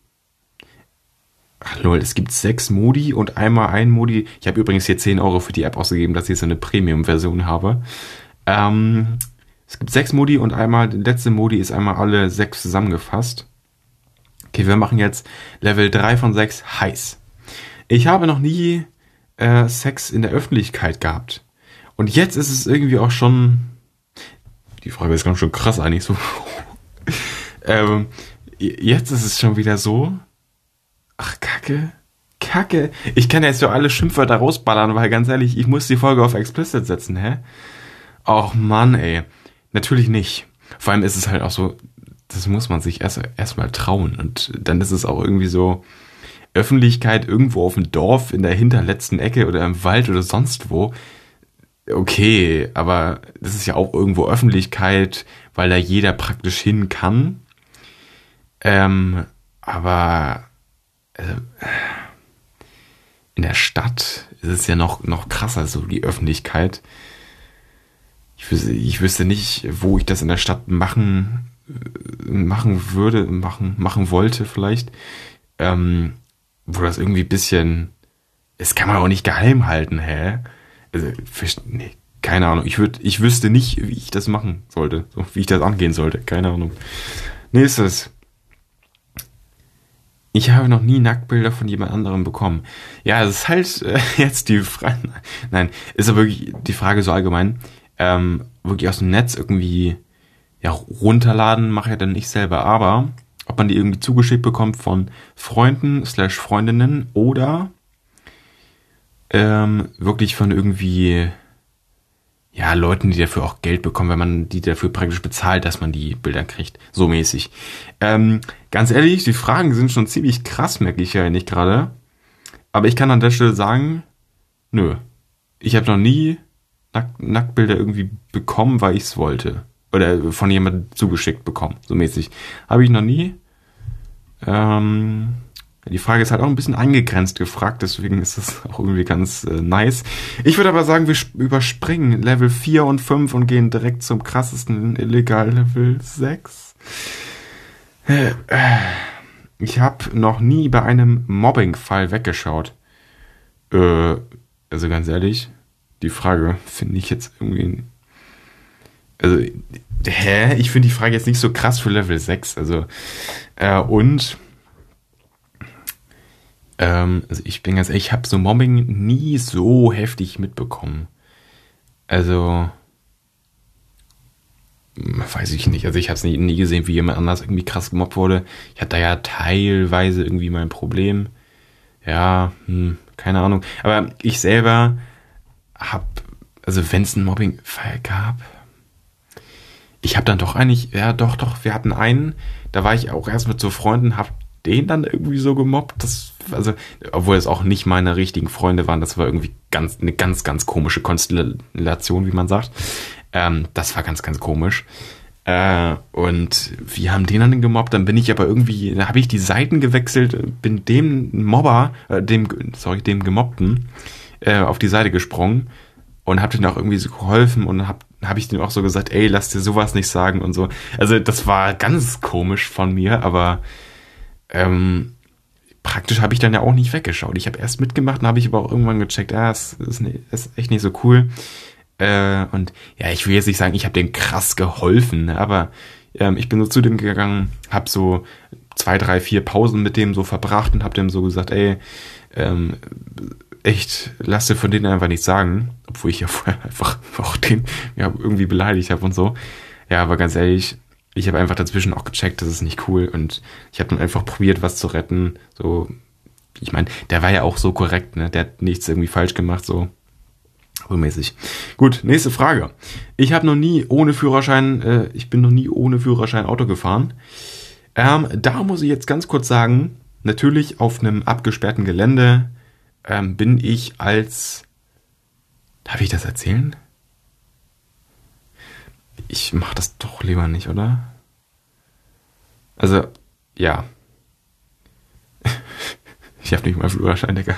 Ach lol, es gibt sechs Modi und einmal ein Modi. Ich habe übrigens hier 10 Euro für die App ausgegeben, dass ich so eine Premium-Version habe. Ähm, es gibt sechs Modi und einmal, der letzte Modi ist einmal alle sechs zusammengefasst. Okay, wir machen jetzt Level 3 von 6 heiß. Ich habe noch nie äh, Sex in der Öffentlichkeit gehabt. Und jetzt ist es irgendwie auch schon. Die Frage ist ganz schön krass eigentlich so. ähm, jetzt ist es schon wieder so. Ach, Kacke. Kacke. Ich kann jetzt so alle Schimpfwörter rausballern, weil ganz ehrlich, ich muss die Folge auf Explicit setzen, hä? Och Mann, ey. Natürlich nicht. Vor allem ist es halt auch so, das muss man sich erst erstmal trauen. Und dann ist es auch irgendwie so, Öffentlichkeit irgendwo auf dem Dorf in der hinterletzten Ecke oder im Wald oder sonst wo. Okay, aber das ist ja auch irgendwo Öffentlichkeit, weil da jeder praktisch hin kann. Ähm, aber äh, in der Stadt ist es ja noch, noch krasser, so die Öffentlichkeit ich wüsste, ich wüsste nicht, wo ich das in der Stadt machen äh, machen würde, machen, machen wollte vielleicht, ähm, wo das irgendwie bisschen, das kann man auch nicht geheim halten, hä? Also, nee, keine Ahnung. Ich würde, ich wüsste nicht, wie ich das machen sollte, so, wie ich das angehen sollte. Keine Ahnung. Nächstes. Ich habe noch nie Nacktbilder von jemand anderem bekommen. Ja, es ist halt äh, jetzt die Frage. Nein, ist aber wirklich die Frage so allgemein. Ähm, wirklich aus dem Netz irgendwie ja, runterladen mache ich dann nicht selber, aber ob man die irgendwie zugeschickt bekommt von Freunden slash Freundinnen oder ähm, wirklich von irgendwie ja, Leuten, die dafür auch Geld bekommen, wenn man die dafür praktisch bezahlt, dass man die Bilder kriegt. So mäßig. Ähm, ganz ehrlich, die Fragen sind schon ziemlich krass, merke ich ja nicht gerade. Aber ich kann an der Stelle sagen, nö. Ich habe noch nie Nack Nacktbilder irgendwie bekommen, weil ich es wollte. Oder von jemandem zugeschickt bekommen, so mäßig. Habe ich noch nie. Ähm, die Frage ist halt auch ein bisschen eingegrenzt gefragt, deswegen ist das auch irgendwie ganz äh, nice. Ich würde aber sagen, wir überspringen Level 4 und 5 und gehen direkt zum krassesten illegal Level 6. Äh, ich habe noch nie bei einem Mobbing-Fall weggeschaut. Äh, also ganz ehrlich, die Frage finde ich jetzt irgendwie. Also, hä? Ich finde die Frage jetzt nicht so krass für Level 6. Also, äh, und ähm, also ich bin ganz ehrlich, ich habe so Mobbing nie so heftig mitbekommen. Also, hm, weiß ich nicht. Also ich habe es nie, nie gesehen, wie jemand anders irgendwie krass gemobbt wurde. Ich hatte da ja teilweise irgendwie mein Problem. Ja, hm, keine Ahnung. Aber ich selber habe, also wenn es einen Mobbing-Fall gab, ich habe dann doch eigentlich, ja doch, doch, wir hatten einen, da war ich auch erst mit so Freunden, hab den dann irgendwie so gemobbt. Das, also, obwohl es auch nicht meine richtigen Freunde waren, das war irgendwie ganz, eine ganz, ganz komische Konstellation, wie man sagt. Ähm, das war ganz, ganz komisch. Äh, und wir haben den dann gemobbt, dann bin ich aber irgendwie, da habe ich die Seiten gewechselt, bin dem Mobber, äh, dem, sorry, dem Gemobbten, äh, auf die Seite gesprungen und habe denen auch irgendwie so geholfen und habe hab ich denen auch so gesagt, ey, lass dir sowas nicht sagen und so. Also das war ganz komisch von mir, aber ähm, praktisch habe ich dann ja auch nicht weggeschaut. Ich habe erst mitgemacht und habe ich aber auch irgendwann gecheckt, ah, es ist, ist echt nicht so cool. Äh, und ja, ich will jetzt nicht sagen, ich habe dem krass geholfen, ne, aber ähm, ich bin so zu dem gegangen, habe so zwei, drei, vier Pausen mit dem so verbracht und habe dem so gesagt, ey, ähm, echt, lass dir von denen einfach nichts sagen, obwohl ich ja vorher einfach auch den ja, irgendwie beleidigt habe und so. Ja, aber ganz ehrlich, ich habe einfach dazwischen auch gecheckt, das ist nicht cool und ich habe dann einfach probiert, was zu retten. So, ich meine, der war ja auch so korrekt, ne? Der hat nichts irgendwie falsch gemacht, so mäßig. Gut, nächste Frage. Ich habe noch nie ohne Führerschein, äh, ich bin noch nie ohne Führerschein Auto gefahren. Ähm, da muss ich jetzt ganz kurz sagen, natürlich auf einem abgesperrten Gelände ähm, bin ich als, darf ich das erzählen? ich mach das doch lieber nicht, oder? Also, ja. ich habe nicht mal Führerschein, Digga.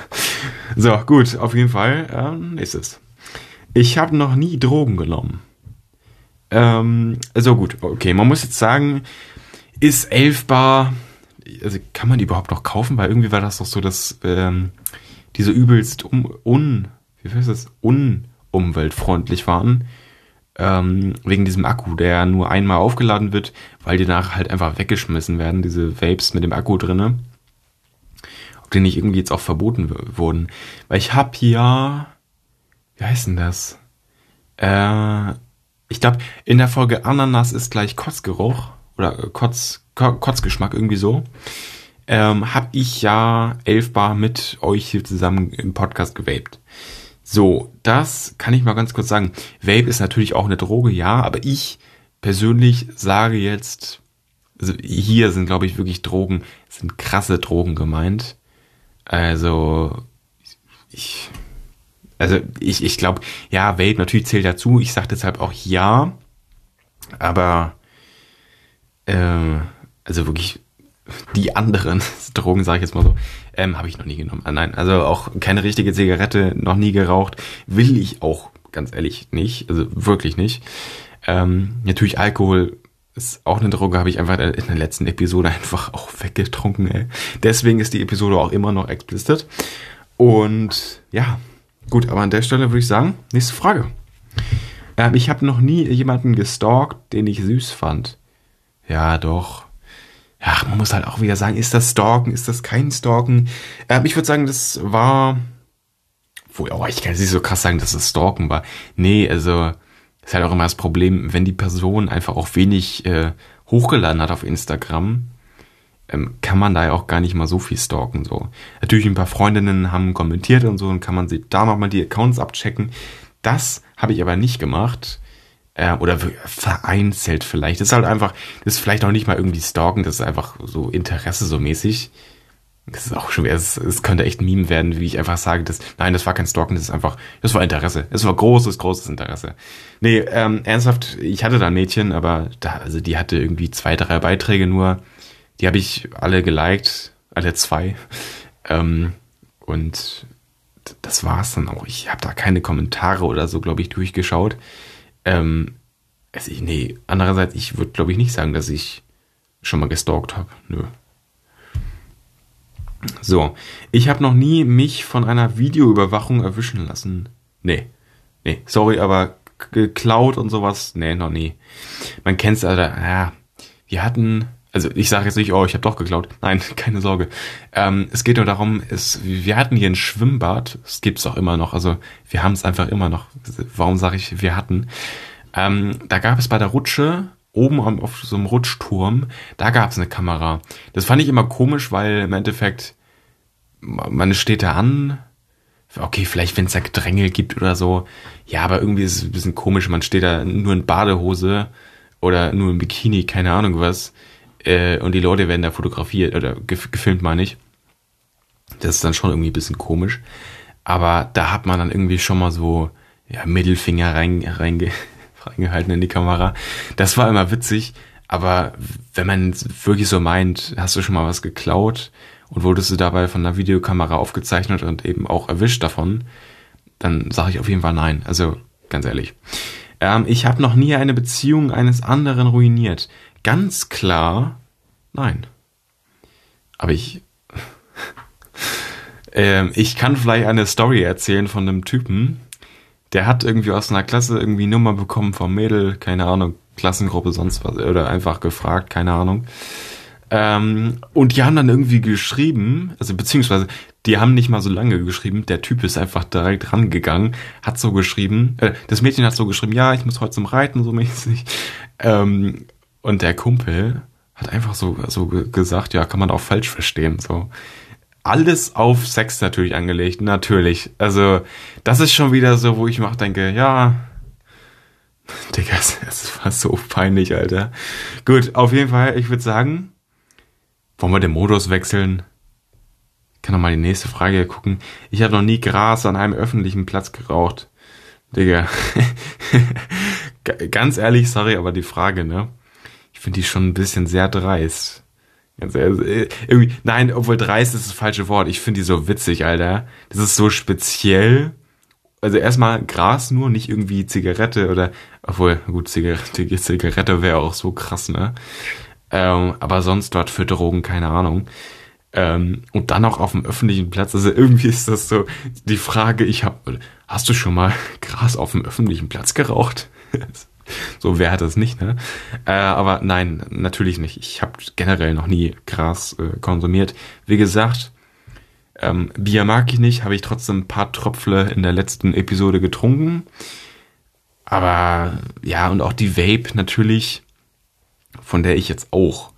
So, gut, auf jeden Fall. Ähm, nächstes. Ich habe noch nie Drogen genommen. Ähm, also gut, okay, man muss jetzt sagen, ist 11 Bar, also kann man die überhaupt noch kaufen? Weil irgendwie war das doch so, dass ähm, diese übelst um, un, wie heißt das, unumweltfreundlich waren ähm, wegen diesem Akku, der nur einmal aufgeladen wird, weil die nachher halt einfach weggeschmissen werden, diese Vapes mit dem Akku drinne. Ob die nicht irgendwie jetzt auch verboten wurden. Weil ich hab hier, wie heißt denn das? Äh, ich glaube, in der Folge Ananas ist gleich Kotzgeruch oder Kotz, Kotzgeschmack irgendwie so. Ähm, hab ich ja elf Bar mit euch hier zusammen im Podcast gewaped. So, das kann ich mal ganz kurz sagen. Vape ist natürlich auch eine Droge, ja, aber ich persönlich sage jetzt, also hier sind, glaube ich, wirklich Drogen, sind krasse Drogen gemeint. Also, ich, also ich, ich glaube, ja, Vape natürlich zählt dazu. Ich sage deshalb auch ja, aber äh, also wirklich die anderen Drogen, sage ich jetzt mal so, ähm, habe ich noch nie genommen. Ah, nein, also auch keine richtige Zigarette, noch nie geraucht. Will ich auch, ganz ehrlich, nicht. Also wirklich nicht. Ähm, natürlich Alkohol ist auch eine Droge, habe ich einfach in der letzten Episode einfach auch weggetrunken. Ey. Deswegen ist die Episode auch immer noch explicit. Und ja, gut, aber an der Stelle würde ich sagen, nächste Frage. Ähm, ich habe noch nie jemanden gestalkt, den ich süß fand. Ja, doch. Ja, man muss halt auch wieder sagen, ist das Stalken, ist das kein Stalken? Ähm, ich würde sagen, das war. Wo, oh, ich kann jetzt nicht so krass sagen, dass es Stalken war. Nee, also ist halt auch immer das Problem, wenn die Person einfach auch wenig äh, hochgeladen hat auf Instagram, ähm, kann man da ja auch gar nicht mal so viel stalken. So. Natürlich ein paar Freundinnen haben kommentiert und so, und kann man sich da nochmal die Accounts abchecken. Das habe ich aber nicht gemacht. Äh, oder vereinzelt vielleicht. Das ist halt einfach, das ist vielleicht auch nicht mal irgendwie stalken, das ist einfach so Interesse so mäßig. Das ist auch schwer. Es, es könnte echt ein Meme werden, wie ich einfach sage, dass, nein, das war kein Stalken, das ist einfach, das war Interesse. Das war großes, großes Interesse. Nee, ähm, ernsthaft, ich hatte da ein Mädchen, aber da, also die hatte irgendwie zwei, drei Beiträge nur. Die habe ich alle geliked, alle zwei. Ähm, und das war's dann auch. Ich habe da keine Kommentare oder so, glaube ich, durchgeschaut. Ähm, also ich, nee, andererseits, ich würde, glaube ich, nicht sagen, dass ich schon mal gestalkt habe. Nö. So, ich habe noch nie mich von einer Videoüberwachung erwischen lassen. Nee, nee, sorry, aber geklaut und sowas, nee, noch nie. Man kennt's, Alter, ja, wir hatten, also ich sage jetzt nicht, oh, ich habe doch geklaut. Nein, keine Sorge. Ähm, es geht nur darum, es, wir hatten hier ein Schwimmbad, es gibt's auch immer noch, also wir haben es einfach immer noch. Warum sage ich, wir hatten? Ähm, da gab es bei der Rutsche oben auf so einem Rutschturm, da gab es eine Kamera. Das fand ich immer komisch, weil im Endeffekt man steht da an. Okay, vielleicht wenn es da Gedränge gibt oder so. Ja, aber irgendwie ist es ein bisschen komisch. Man steht da nur in Badehose oder nur im Bikini, keine Ahnung was. Äh, und die Leute werden da fotografiert oder gefilmt, meine ich. Das ist dann schon irgendwie ein bisschen komisch. Aber da hat man dann irgendwie schon mal so ja, Mittelfinger rein, reinge, reingehalten in die Kamera. Das war immer witzig. Aber wenn man wirklich so meint, hast du schon mal was geklaut und wurdest du dabei von einer Videokamera aufgezeichnet und eben auch erwischt davon, dann sage ich auf jeden Fall nein. Also ganz ehrlich. Ähm, ich habe noch nie eine Beziehung eines anderen ruiniert. Ganz klar, nein. Aber ich. ähm, ich kann vielleicht eine Story erzählen von einem Typen, der hat irgendwie aus einer Klasse irgendwie Nummer bekommen vom Mädel, keine Ahnung, Klassengruppe, sonst was, oder einfach gefragt, keine Ahnung. Ähm, und die haben dann irgendwie geschrieben, also beziehungsweise die haben nicht mal so lange geschrieben, der Typ ist einfach direkt rangegangen, hat so geschrieben, äh, das Mädchen hat so geschrieben, ja, ich muss heute zum Reiten, so mäßig. Ähm, und der Kumpel hat einfach so, so gesagt, ja, kann man auch falsch verstehen, so. Alles auf Sex natürlich angelegt, natürlich. Also, das ist schon wieder so, wo ich mir auch denke, ja, Digga, es war so peinlich, Alter. Gut, auf jeden Fall, ich würde sagen, wollen wir den Modus wechseln? Ich kann noch mal die nächste Frage gucken. Ich habe noch nie Gras an einem öffentlichen Platz geraucht. Digga. Ganz ehrlich, sorry, aber die Frage, ne? Ich finde die schon ein bisschen sehr dreist. Äh, irgendwie, nein, obwohl dreist ist das falsche Wort. Ich finde die so witzig, Alter. Das ist so speziell also erstmal Gras nur, nicht irgendwie Zigarette oder, obwohl, gut, Zigarette, Zigarette wäre auch so krass, ne? Ähm, aber sonst dort für Drogen, keine Ahnung. Ähm, und dann auch auf dem öffentlichen Platz. Also irgendwie ist das so die Frage, ich habe, hast du schon mal Gras auf dem öffentlichen Platz geraucht? so wer hat das nicht, ne? Äh, aber nein, natürlich nicht. Ich habe generell noch nie Gras äh, konsumiert. Wie gesagt, ähm, Bier mag ich nicht, habe ich trotzdem ein paar Tröpfle in der letzten Episode getrunken. Aber ja, und auch die Vape natürlich, von der ich jetzt auch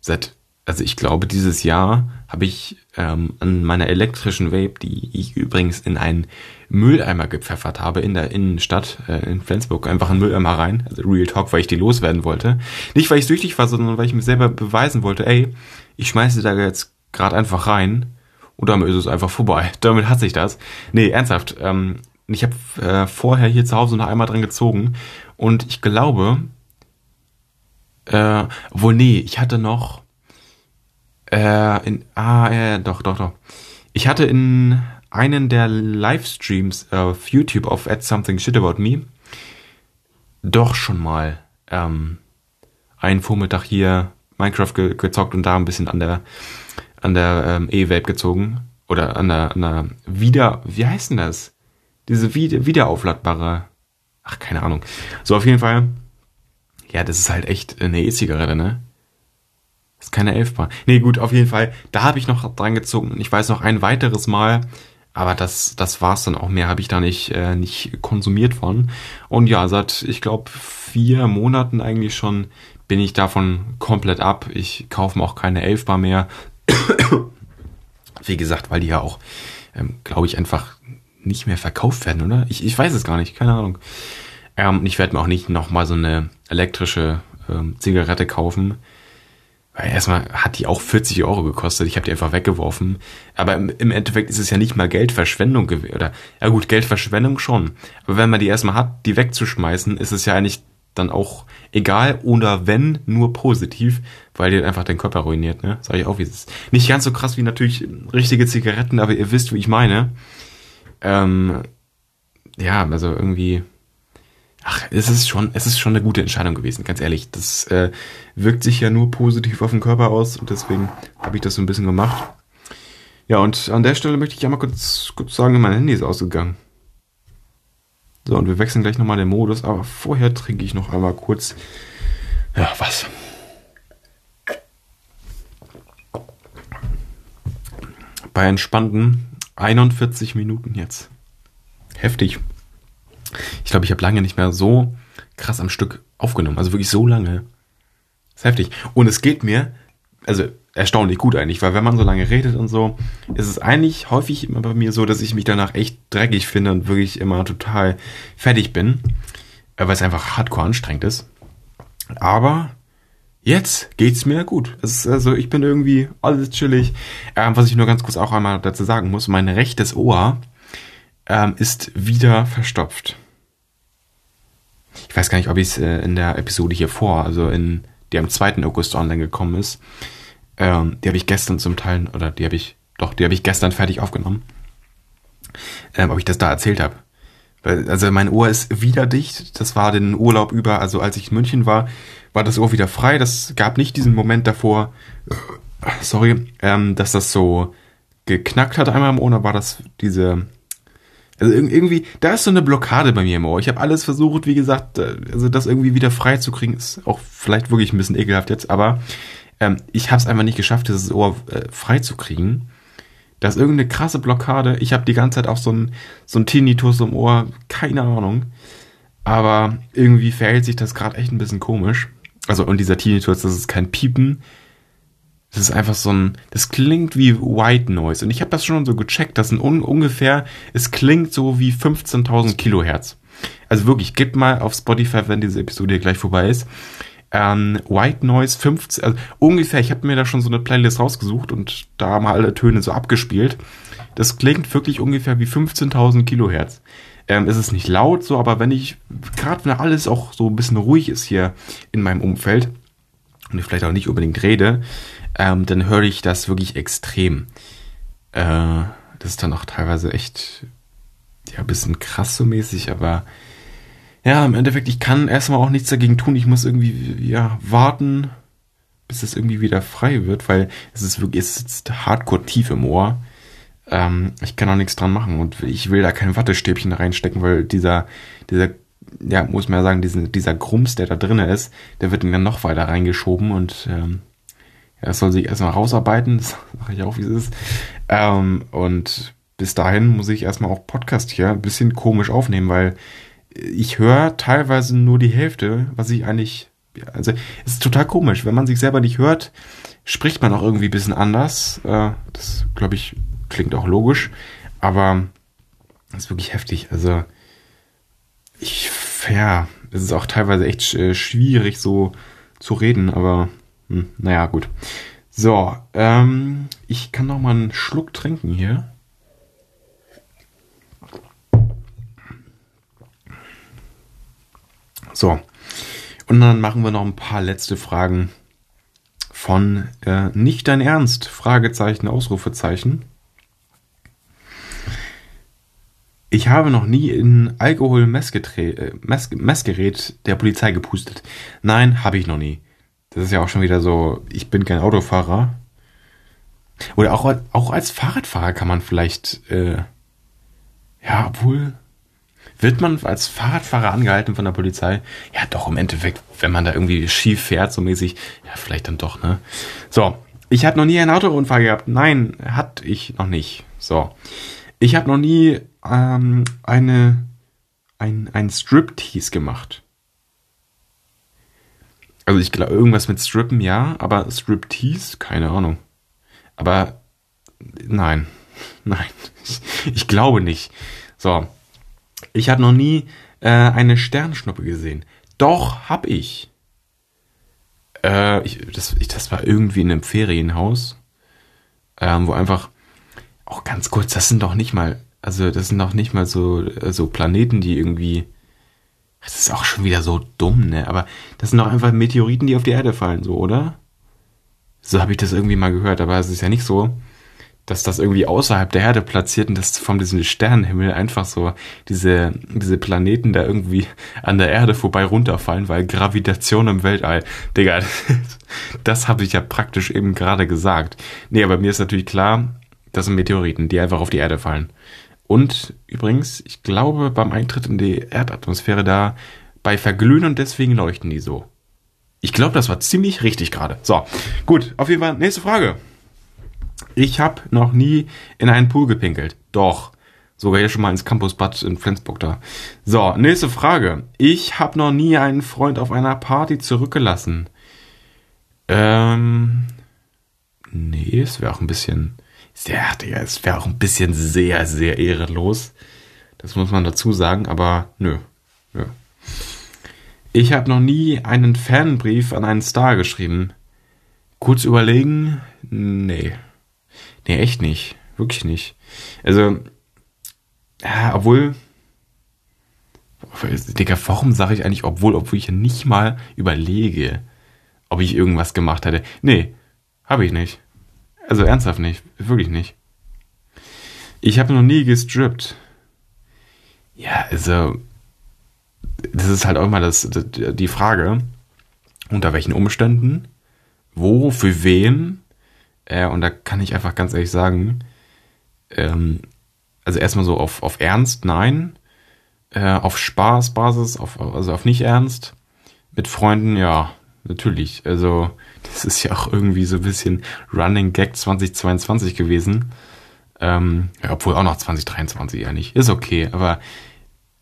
seit, also ich glaube, dieses Jahr habe ich ähm, an meiner elektrischen Vape, die ich übrigens in einen Mülleimer gepfeffert habe in der Innenstadt äh, in Flensburg, einfach einen Mülleimer rein, also Real Talk, weil ich die loswerden wollte. Nicht, weil ich süchtig war, sondern weil ich mir selber beweisen wollte, ey, ich schmeiße da jetzt gerade einfach rein und damit ist es einfach vorbei. Damit hat sich das. Nee, ernsthaft. Ähm, ich habe äh, vorher hier zu Hause noch einmal dran gezogen. Und ich glaube, äh, wohl nee, ich hatte noch äh, in, ah, äh, doch, doch, doch. Ich hatte in einen der Livestreams auf YouTube auf Add Something Shit About Me doch schon mal ähm, einen Vormittag hier Minecraft ge gezockt und da ein bisschen an der an der ähm, E-Vape gezogen oder an der, an der wieder wie heißt denn das? Diese wieder, wiederaufladbare ach keine Ahnung. So auf jeden Fall ja, das ist halt echt eine E-Zigarette, ne? Das ist keine Elfbar. Nee, gut, auf jeden Fall. Da habe ich noch dran gezogen. Ich weiß noch ein weiteres Mal, aber das, das war's dann auch. Mehr habe ich da nicht, äh, nicht konsumiert von. Und ja, seit, ich glaube, vier Monaten eigentlich schon bin ich davon komplett ab. Ich kaufe mir auch keine Elfbar mehr. Wie gesagt, weil die ja auch, ähm, glaube ich, einfach nicht mehr verkauft werden, oder? Ich, ich weiß es gar nicht, keine Ahnung. Ähm, ich werde mir auch nicht nochmal so eine elektrische ähm, Zigarette kaufen. Weil erstmal hat die auch 40 Euro gekostet. Ich habe die einfach weggeworfen. Aber im, Endeffekt ist es ja nicht mal Geldverschwendung gewesen. Oder, ja gut, Geldverschwendung schon. Aber wenn man die erstmal hat, die wegzuschmeißen, ist es ja eigentlich dann auch egal oder wenn nur positiv, weil die einfach den Körper ruiniert, ne? Sag ich auch, wie es ist. Nicht ganz so krass wie natürlich richtige Zigaretten, aber ihr wisst, wie ich meine. Ähm, ja, also irgendwie Ach, es ist schon, es ist schon eine gute Entscheidung gewesen, ganz ehrlich. Das äh, wirkt sich ja nur positiv auf den Körper aus und deswegen habe ich das so ein bisschen gemacht. Ja, und an der Stelle möchte ich einmal kurz, kurz sagen, mein Handy ist ausgegangen. So, und wir wechseln gleich nochmal den Modus, aber vorher trinke ich noch einmal kurz, ja, was. Bei entspannten 41 Minuten jetzt. Heftig. Ich glaube, ich habe lange nicht mehr so krass am Stück aufgenommen. Also wirklich so lange. Das ist heftig. Und es geht mir, also erstaunlich gut eigentlich, weil wenn man so lange redet und so, ist es eigentlich häufig immer bei mir so, dass ich mich danach echt dreckig finde und wirklich immer total fertig bin, äh, weil es einfach hardcore anstrengend ist. Aber jetzt geht's mir gut. Also, ich bin irgendwie alles chillig. Ähm, was ich nur ganz kurz auch einmal dazu sagen muss, mein rechtes Ohr ähm, ist wieder verstopft. Ich weiß gar nicht, ob ich es äh, in der Episode hier vor, also in die am 2. August online gekommen ist, ähm, die habe ich gestern zum Teil, oder die habe ich, doch, die habe ich gestern fertig aufgenommen. Ähm, ob ich das da erzählt habe. Also mein Ohr ist wieder dicht. Das war den Urlaub über, also als ich in München war, war das Ohr wieder frei. Das gab nicht diesen Moment davor, sorry, ähm, dass das so geknackt hat einmal im Ohr, war das diese also irgendwie, da ist so eine Blockade bei mir im Ohr. Ich habe alles versucht, wie gesagt, äh, also das irgendwie wieder frei zu kriegen, ist auch vielleicht wirklich ein bisschen ekelhaft jetzt, aber ähm, ich habe es einfach nicht geschafft, dieses Ohr äh, frei zu kriegen. Da ist irgendeine krasse Blockade. Ich habe die ganze Zeit auch so ein, so ein Tinnitus im Ohr, keine Ahnung. Aber irgendwie verhält sich das gerade echt ein bisschen komisch. Also, und dieser Tinnitus, das ist kein Piepen, das ist einfach so ein, das klingt wie White Noise. Und ich habe das schon so gecheckt, das sind un, ungefähr, es klingt so wie 15.000 Kilohertz. Also wirklich, gebt mal auf Spotify, wenn diese Episode hier gleich vorbei ist. Ähm, White Noise 15, also ungefähr, ich habe mir da schon so eine Playlist rausgesucht und da haben alle Töne so abgespielt. Das klingt wirklich ungefähr wie 15.000 Kilohertz. Ähm, es ist nicht laut so, aber wenn ich, gerade wenn alles auch so ein bisschen ruhig ist hier in meinem Umfeld und ich vielleicht auch nicht unbedingt rede, ähm, dann höre ich das wirklich extrem. Äh, das ist dann auch teilweise echt, ja, ein bisschen krass so mäßig, aber ja, im Endeffekt, ich kann erstmal auch nichts dagegen tun. Ich muss irgendwie, ja, warten, bis es irgendwie wieder frei wird, weil es ist wirklich, es sitzt hardcore tief im Ohr. Ähm, ich kann auch nichts dran machen und ich will da kein Wattestäbchen reinstecken, weil dieser, dieser, ja, muss man ja sagen, diesen, dieser Grums, der da drinnen ist, der wird dann noch weiter reingeschoben und ähm, er soll sich erstmal rausarbeiten, das mache ich auch, wie es ist. Ähm, und bis dahin muss ich erstmal auch Podcast hier ein bisschen komisch aufnehmen, weil ich höre teilweise nur die Hälfte, was ich eigentlich, also es ist total komisch. Wenn man sich selber nicht hört, spricht man auch irgendwie ein bisschen anders. Äh, das, glaube ich, klingt auch logisch, aber es ist wirklich heftig. Also ich, ja, es ist auch teilweise echt schwierig so zu reden, aber hm, naja, gut. So, ähm, ich kann noch mal einen Schluck trinken hier. So, und dann machen wir noch ein paar letzte Fragen von äh, Nicht dein Ernst? Fragezeichen, Ausrufezeichen. Ich habe noch nie in Alkohol-Messgerät äh, Mess der Polizei gepustet. Nein, habe ich noch nie. Das ist ja auch schon wieder so, ich bin kein Autofahrer. Oder auch, auch als Fahrradfahrer kann man vielleicht, äh, ja, obwohl, wird man als Fahrradfahrer angehalten von der Polizei? Ja, doch, im Endeffekt, wenn man da irgendwie schief fährt, so mäßig, ja, vielleicht dann doch, ne? So, ich habe noch nie einen Autounfall gehabt. Nein, hatte ich noch nicht. So. Ich habe noch nie ähm, eine, ein, ein Striptease gemacht. Also ich glaube, irgendwas mit Strippen, ja, aber Striptease, keine Ahnung. Aber nein, nein, ich, ich glaube nicht. So, ich habe noch nie äh, eine Sternschnuppe gesehen. Doch, hab ich. Äh, ich, das, ich, das war irgendwie in einem Ferienhaus, ähm, wo einfach auch ganz kurz, das sind doch nicht mal, also das sind doch nicht mal so, so Planeten, die irgendwie, das ist auch schon wieder so dumm, ne? Aber das sind doch einfach Meteoriten, die auf die Erde fallen, so, oder? So habe ich das irgendwie mal gehört, aber es ist ja nicht so, dass das irgendwie außerhalb der Erde platziert und dass von diesem Sternenhimmel einfach so diese, diese Planeten da irgendwie an der Erde vorbei runterfallen, weil Gravitation im Weltall, Digga, das habe ich ja praktisch eben gerade gesagt. Nee, aber mir ist natürlich klar, das sind Meteoriten, die einfach auf die Erde fallen. Und übrigens, ich glaube, beim Eintritt in die Erdatmosphäre da bei verglühen und deswegen leuchten die so. Ich glaube, das war ziemlich richtig gerade. So, gut, auf jeden Fall, nächste Frage. Ich habe noch nie in einen Pool gepinkelt. Doch. Sogar hier schon mal ins Campusbad in Flensburg da. So, nächste Frage. Ich habe noch nie einen Freund auf einer Party zurückgelassen. Ähm. Nee, es wäre auch ein bisschen sehr, Digga, es wäre auch ein bisschen sehr, sehr ehrenlos. Das muss man dazu sagen, aber nö. nö. Ich habe noch nie einen Fanbrief an einen Star geschrieben. Kurz überlegen, nee. Nee, echt nicht. Wirklich nicht. Also, ja, obwohl. Digga, warum sage ich eigentlich, obwohl, obwohl ich nicht mal überlege, ob ich irgendwas gemacht hätte? Nee, habe ich nicht. Also ernsthaft nicht. Wirklich nicht. Ich habe noch nie gestrippt. Ja, also. Das ist halt auch immer das, die Frage, unter welchen Umständen, wo, für wen. Äh, und da kann ich einfach ganz ehrlich sagen, ähm, also erstmal so auf, auf Ernst, nein. Äh, auf Spaßbasis, auf, also auf nicht Ernst. Mit Freunden, ja, natürlich. Also das ist ja auch irgendwie so ein bisschen Running Gag 2022 gewesen. Ähm, ja, obwohl auch noch 2023 ja nicht. Ist okay, aber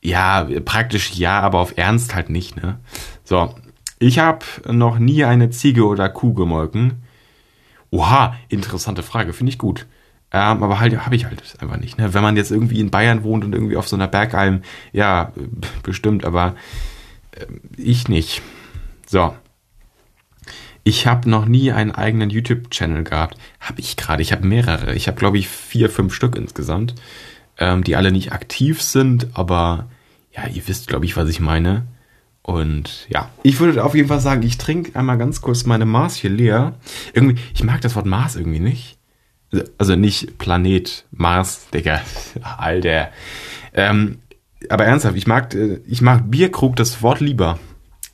ja, praktisch ja, aber auf Ernst halt nicht, ne? So, ich habe noch nie eine Ziege oder Kuh gemolken. Oha, interessante Frage, finde ich gut. Ähm, aber halt habe ich halt einfach nicht. Ne? Wenn man jetzt irgendwie in Bayern wohnt und irgendwie auf so einer Bergalm, ja, bestimmt, aber äh, ich nicht. So, ich habe noch nie einen eigenen YouTube-Channel gehabt. Habe ich gerade. Ich habe mehrere. Ich habe, glaube ich, vier, fünf Stück insgesamt, ähm, die alle nicht aktiv sind, aber ja, ihr wisst, glaube ich, was ich meine. Und ja, ich würde auf jeden Fall sagen, ich trinke einmal ganz kurz meine Mars hier leer. Irgendwie, ich mag das Wort Mars irgendwie nicht. Also nicht Planet, Mars, Digga. Alter. Ähm, aber ernsthaft, ich mag, äh, ich mag Bierkrug das Wort lieber.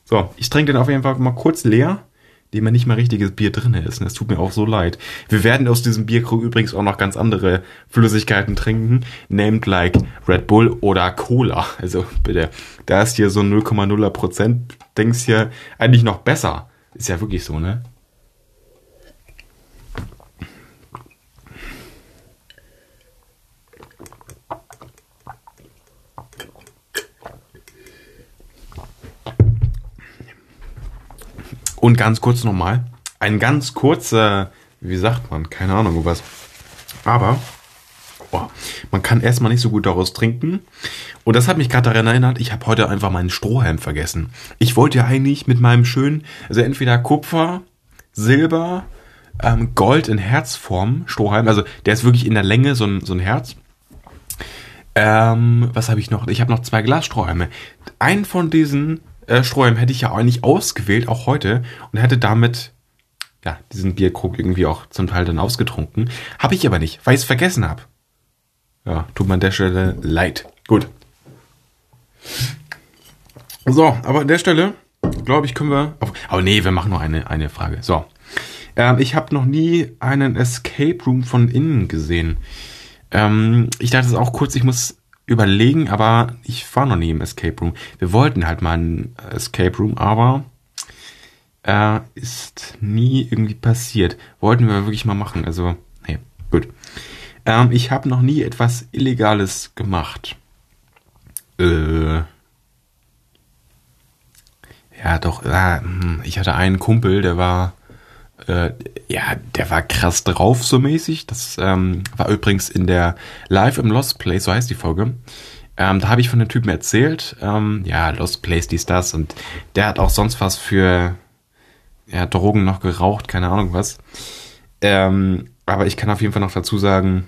So, ich trinke den auf jeden Fall mal kurz leer dem ja nicht mal richtiges Bier drin ist. Das tut mir auch so leid. Wir werden aus diesem Bierkrug übrigens auch noch ganz andere Flüssigkeiten trinken, named like Red Bull oder Cola. Also bitte, da ist hier so 0,0 Prozent, denkst hier eigentlich noch besser. Ist ja wirklich so, ne? Und ganz kurz nochmal, ein ganz kurzer, wie sagt man, keine Ahnung was. Aber oh, man kann erstmal nicht so gut daraus trinken. Und das hat mich gerade daran erinnert, ich habe heute einfach meinen Strohhalm vergessen. Ich wollte ja eigentlich mit meinem schönen, also entweder Kupfer, Silber, ähm, Gold in Herzform Strohhalm, also der ist wirklich in der Länge so ein, so ein Herz. Ähm, was habe ich noch? Ich habe noch zwei Glasstrohhalme. Einen von diesen äh, Strohhalm hätte ich ja eigentlich ausgewählt, auch heute, und hätte damit ja, diesen Bierkrug irgendwie auch zum Teil dann ausgetrunken. Habe ich aber nicht, weil ich es vergessen habe. Ja, tut mir an der Stelle leid. Gut. So, aber an der Stelle glaube ich, können wir. Oh, nee, wir machen noch eine, eine Frage. So. Ähm, ich habe noch nie einen Escape Room von innen gesehen. Ähm, ich dachte es auch kurz, ich muss überlegen, aber ich war noch nie im Escape Room. Wir wollten halt mal einen Escape Room, aber äh, ist nie irgendwie passiert. Wollten wir wirklich mal machen. Also, nee, gut. Ähm, ich habe noch nie etwas Illegales gemacht. Äh. Ja, doch. Äh, ich hatte einen Kumpel, der war äh, ja, der war krass drauf so mäßig. Das ähm, war übrigens in der Live im Lost Place, so heißt die Folge. Ähm, da habe ich von dem Typen erzählt, ähm, ja, Lost Place, dies, das. Und der hat auch sonst was für ja, Drogen noch geraucht, keine Ahnung was. Ähm, aber ich kann auf jeden Fall noch dazu sagen,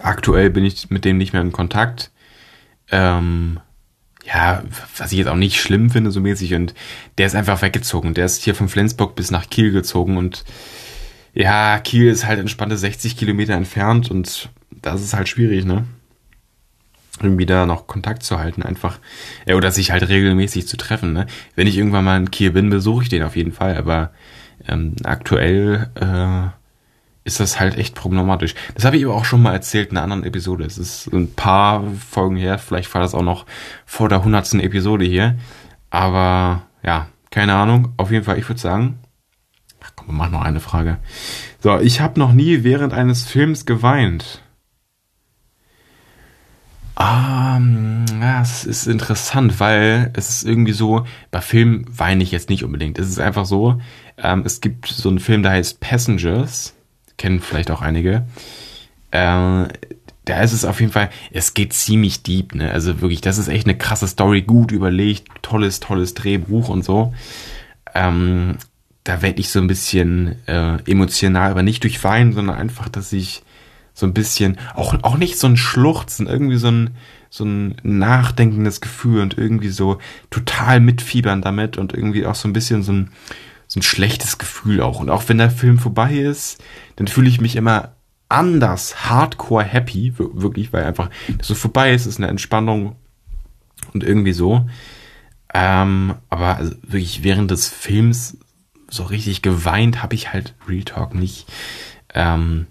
aktuell bin ich mit dem nicht mehr in Kontakt. Ähm, ja, was ich jetzt auch nicht schlimm finde, so mäßig. Und der ist einfach weggezogen. Der ist hier von Flensburg bis nach Kiel gezogen. Und ja, Kiel ist halt entspannte 60 Kilometer entfernt. Und das ist halt schwierig, ne? Irgendwie da noch Kontakt zu halten, einfach. Ja, oder sich halt regelmäßig zu treffen, ne? Wenn ich irgendwann mal in Kiel bin, besuche ich den auf jeden Fall. Aber ähm, aktuell äh, ist das halt echt problematisch. Das habe ich aber auch schon mal erzählt in einer anderen Episode. Es ist ein paar Folgen her, vielleicht war das auch noch vor der hundertsten Episode hier. Aber ja, keine Ahnung. Auf jeden Fall, ich würde sagen, ach komm, wir machen noch eine Frage. So, ich habe noch nie während eines Films geweint. Ah, ja, es ist interessant, weil es ist irgendwie so, bei Filmen weine ich jetzt nicht unbedingt. Es ist einfach so, ähm, es gibt so einen Film, der heißt Passengers kennen vielleicht auch einige. Äh, da ist es auf jeden Fall, es geht ziemlich deep, ne? Also wirklich, das ist echt eine krasse Story, gut überlegt, tolles, tolles Drehbuch und so. Ähm, da werde ich so ein bisschen äh, emotional, aber nicht durch Weinen, sondern einfach, dass ich so ein bisschen, auch, auch nicht so ein Schluchzen, irgendwie so ein, so ein nachdenkendes Gefühl und irgendwie so total mitfiebern damit und irgendwie auch so ein bisschen so ein, so ein schlechtes Gefühl auch. Und auch wenn der Film vorbei ist, dann fühle ich mich immer anders hardcore happy, wirklich, weil einfach so vorbei ist, ist eine Entspannung und irgendwie so. Ähm, aber also wirklich während des Films so richtig geweint habe ich halt Real Talk nicht. Ähm,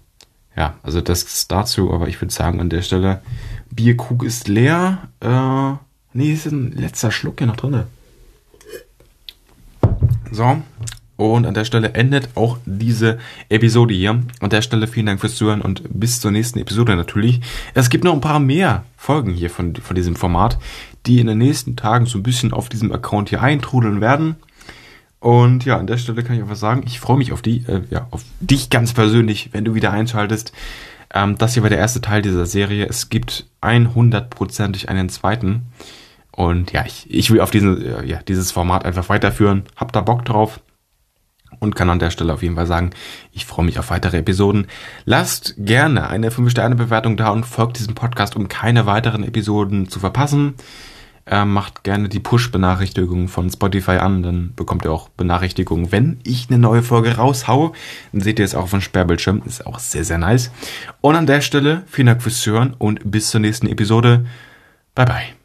ja, also das dazu, aber ich würde sagen an der Stelle, Bierkrug ist leer. Äh, nee, ist ein letzter Schluck hier noch drin. So, und an der Stelle endet auch diese Episode hier. An der Stelle vielen Dank fürs Zuhören und bis zur nächsten Episode natürlich. Es gibt noch ein paar mehr Folgen hier von, von diesem Format, die in den nächsten Tagen so ein bisschen auf diesem Account hier eintrudeln werden. Und ja, an der Stelle kann ich einfach sagen, ich freue mich auf die, äh, ja, auf dich ganz persönlich, wenn du wieder einschaltest. Ähm, das hier war der erste Teil dieser Serie. Es gibt 100%ig einen zweiten. Und ja, ich, ich will auf diesen, äh, ja, dieses Format einfach weiterführen. Hab da Bock drauf. Und kann an der Stelle auf jeden Fall sagen, ich freue mich auf weitere Episoden. Lasst gerne eine 5-Sterne-Bewertung da und folgt diesem Podcast, um keine weiteren Episoden zu verpassen. Äh, macht gerne die Push-Benachrichtigung von Spotify an, dann bekommt ihr auch Benachrichtigungen, wenn ich eine neue Folge raushaue. Dann seht ihr es auch auf dem Sperrbildschirm. Ist auch sehr, sehr nice. Und an der Stelle vielen Dank fürs Hören und bis zur nächsten Episode. Bye bye.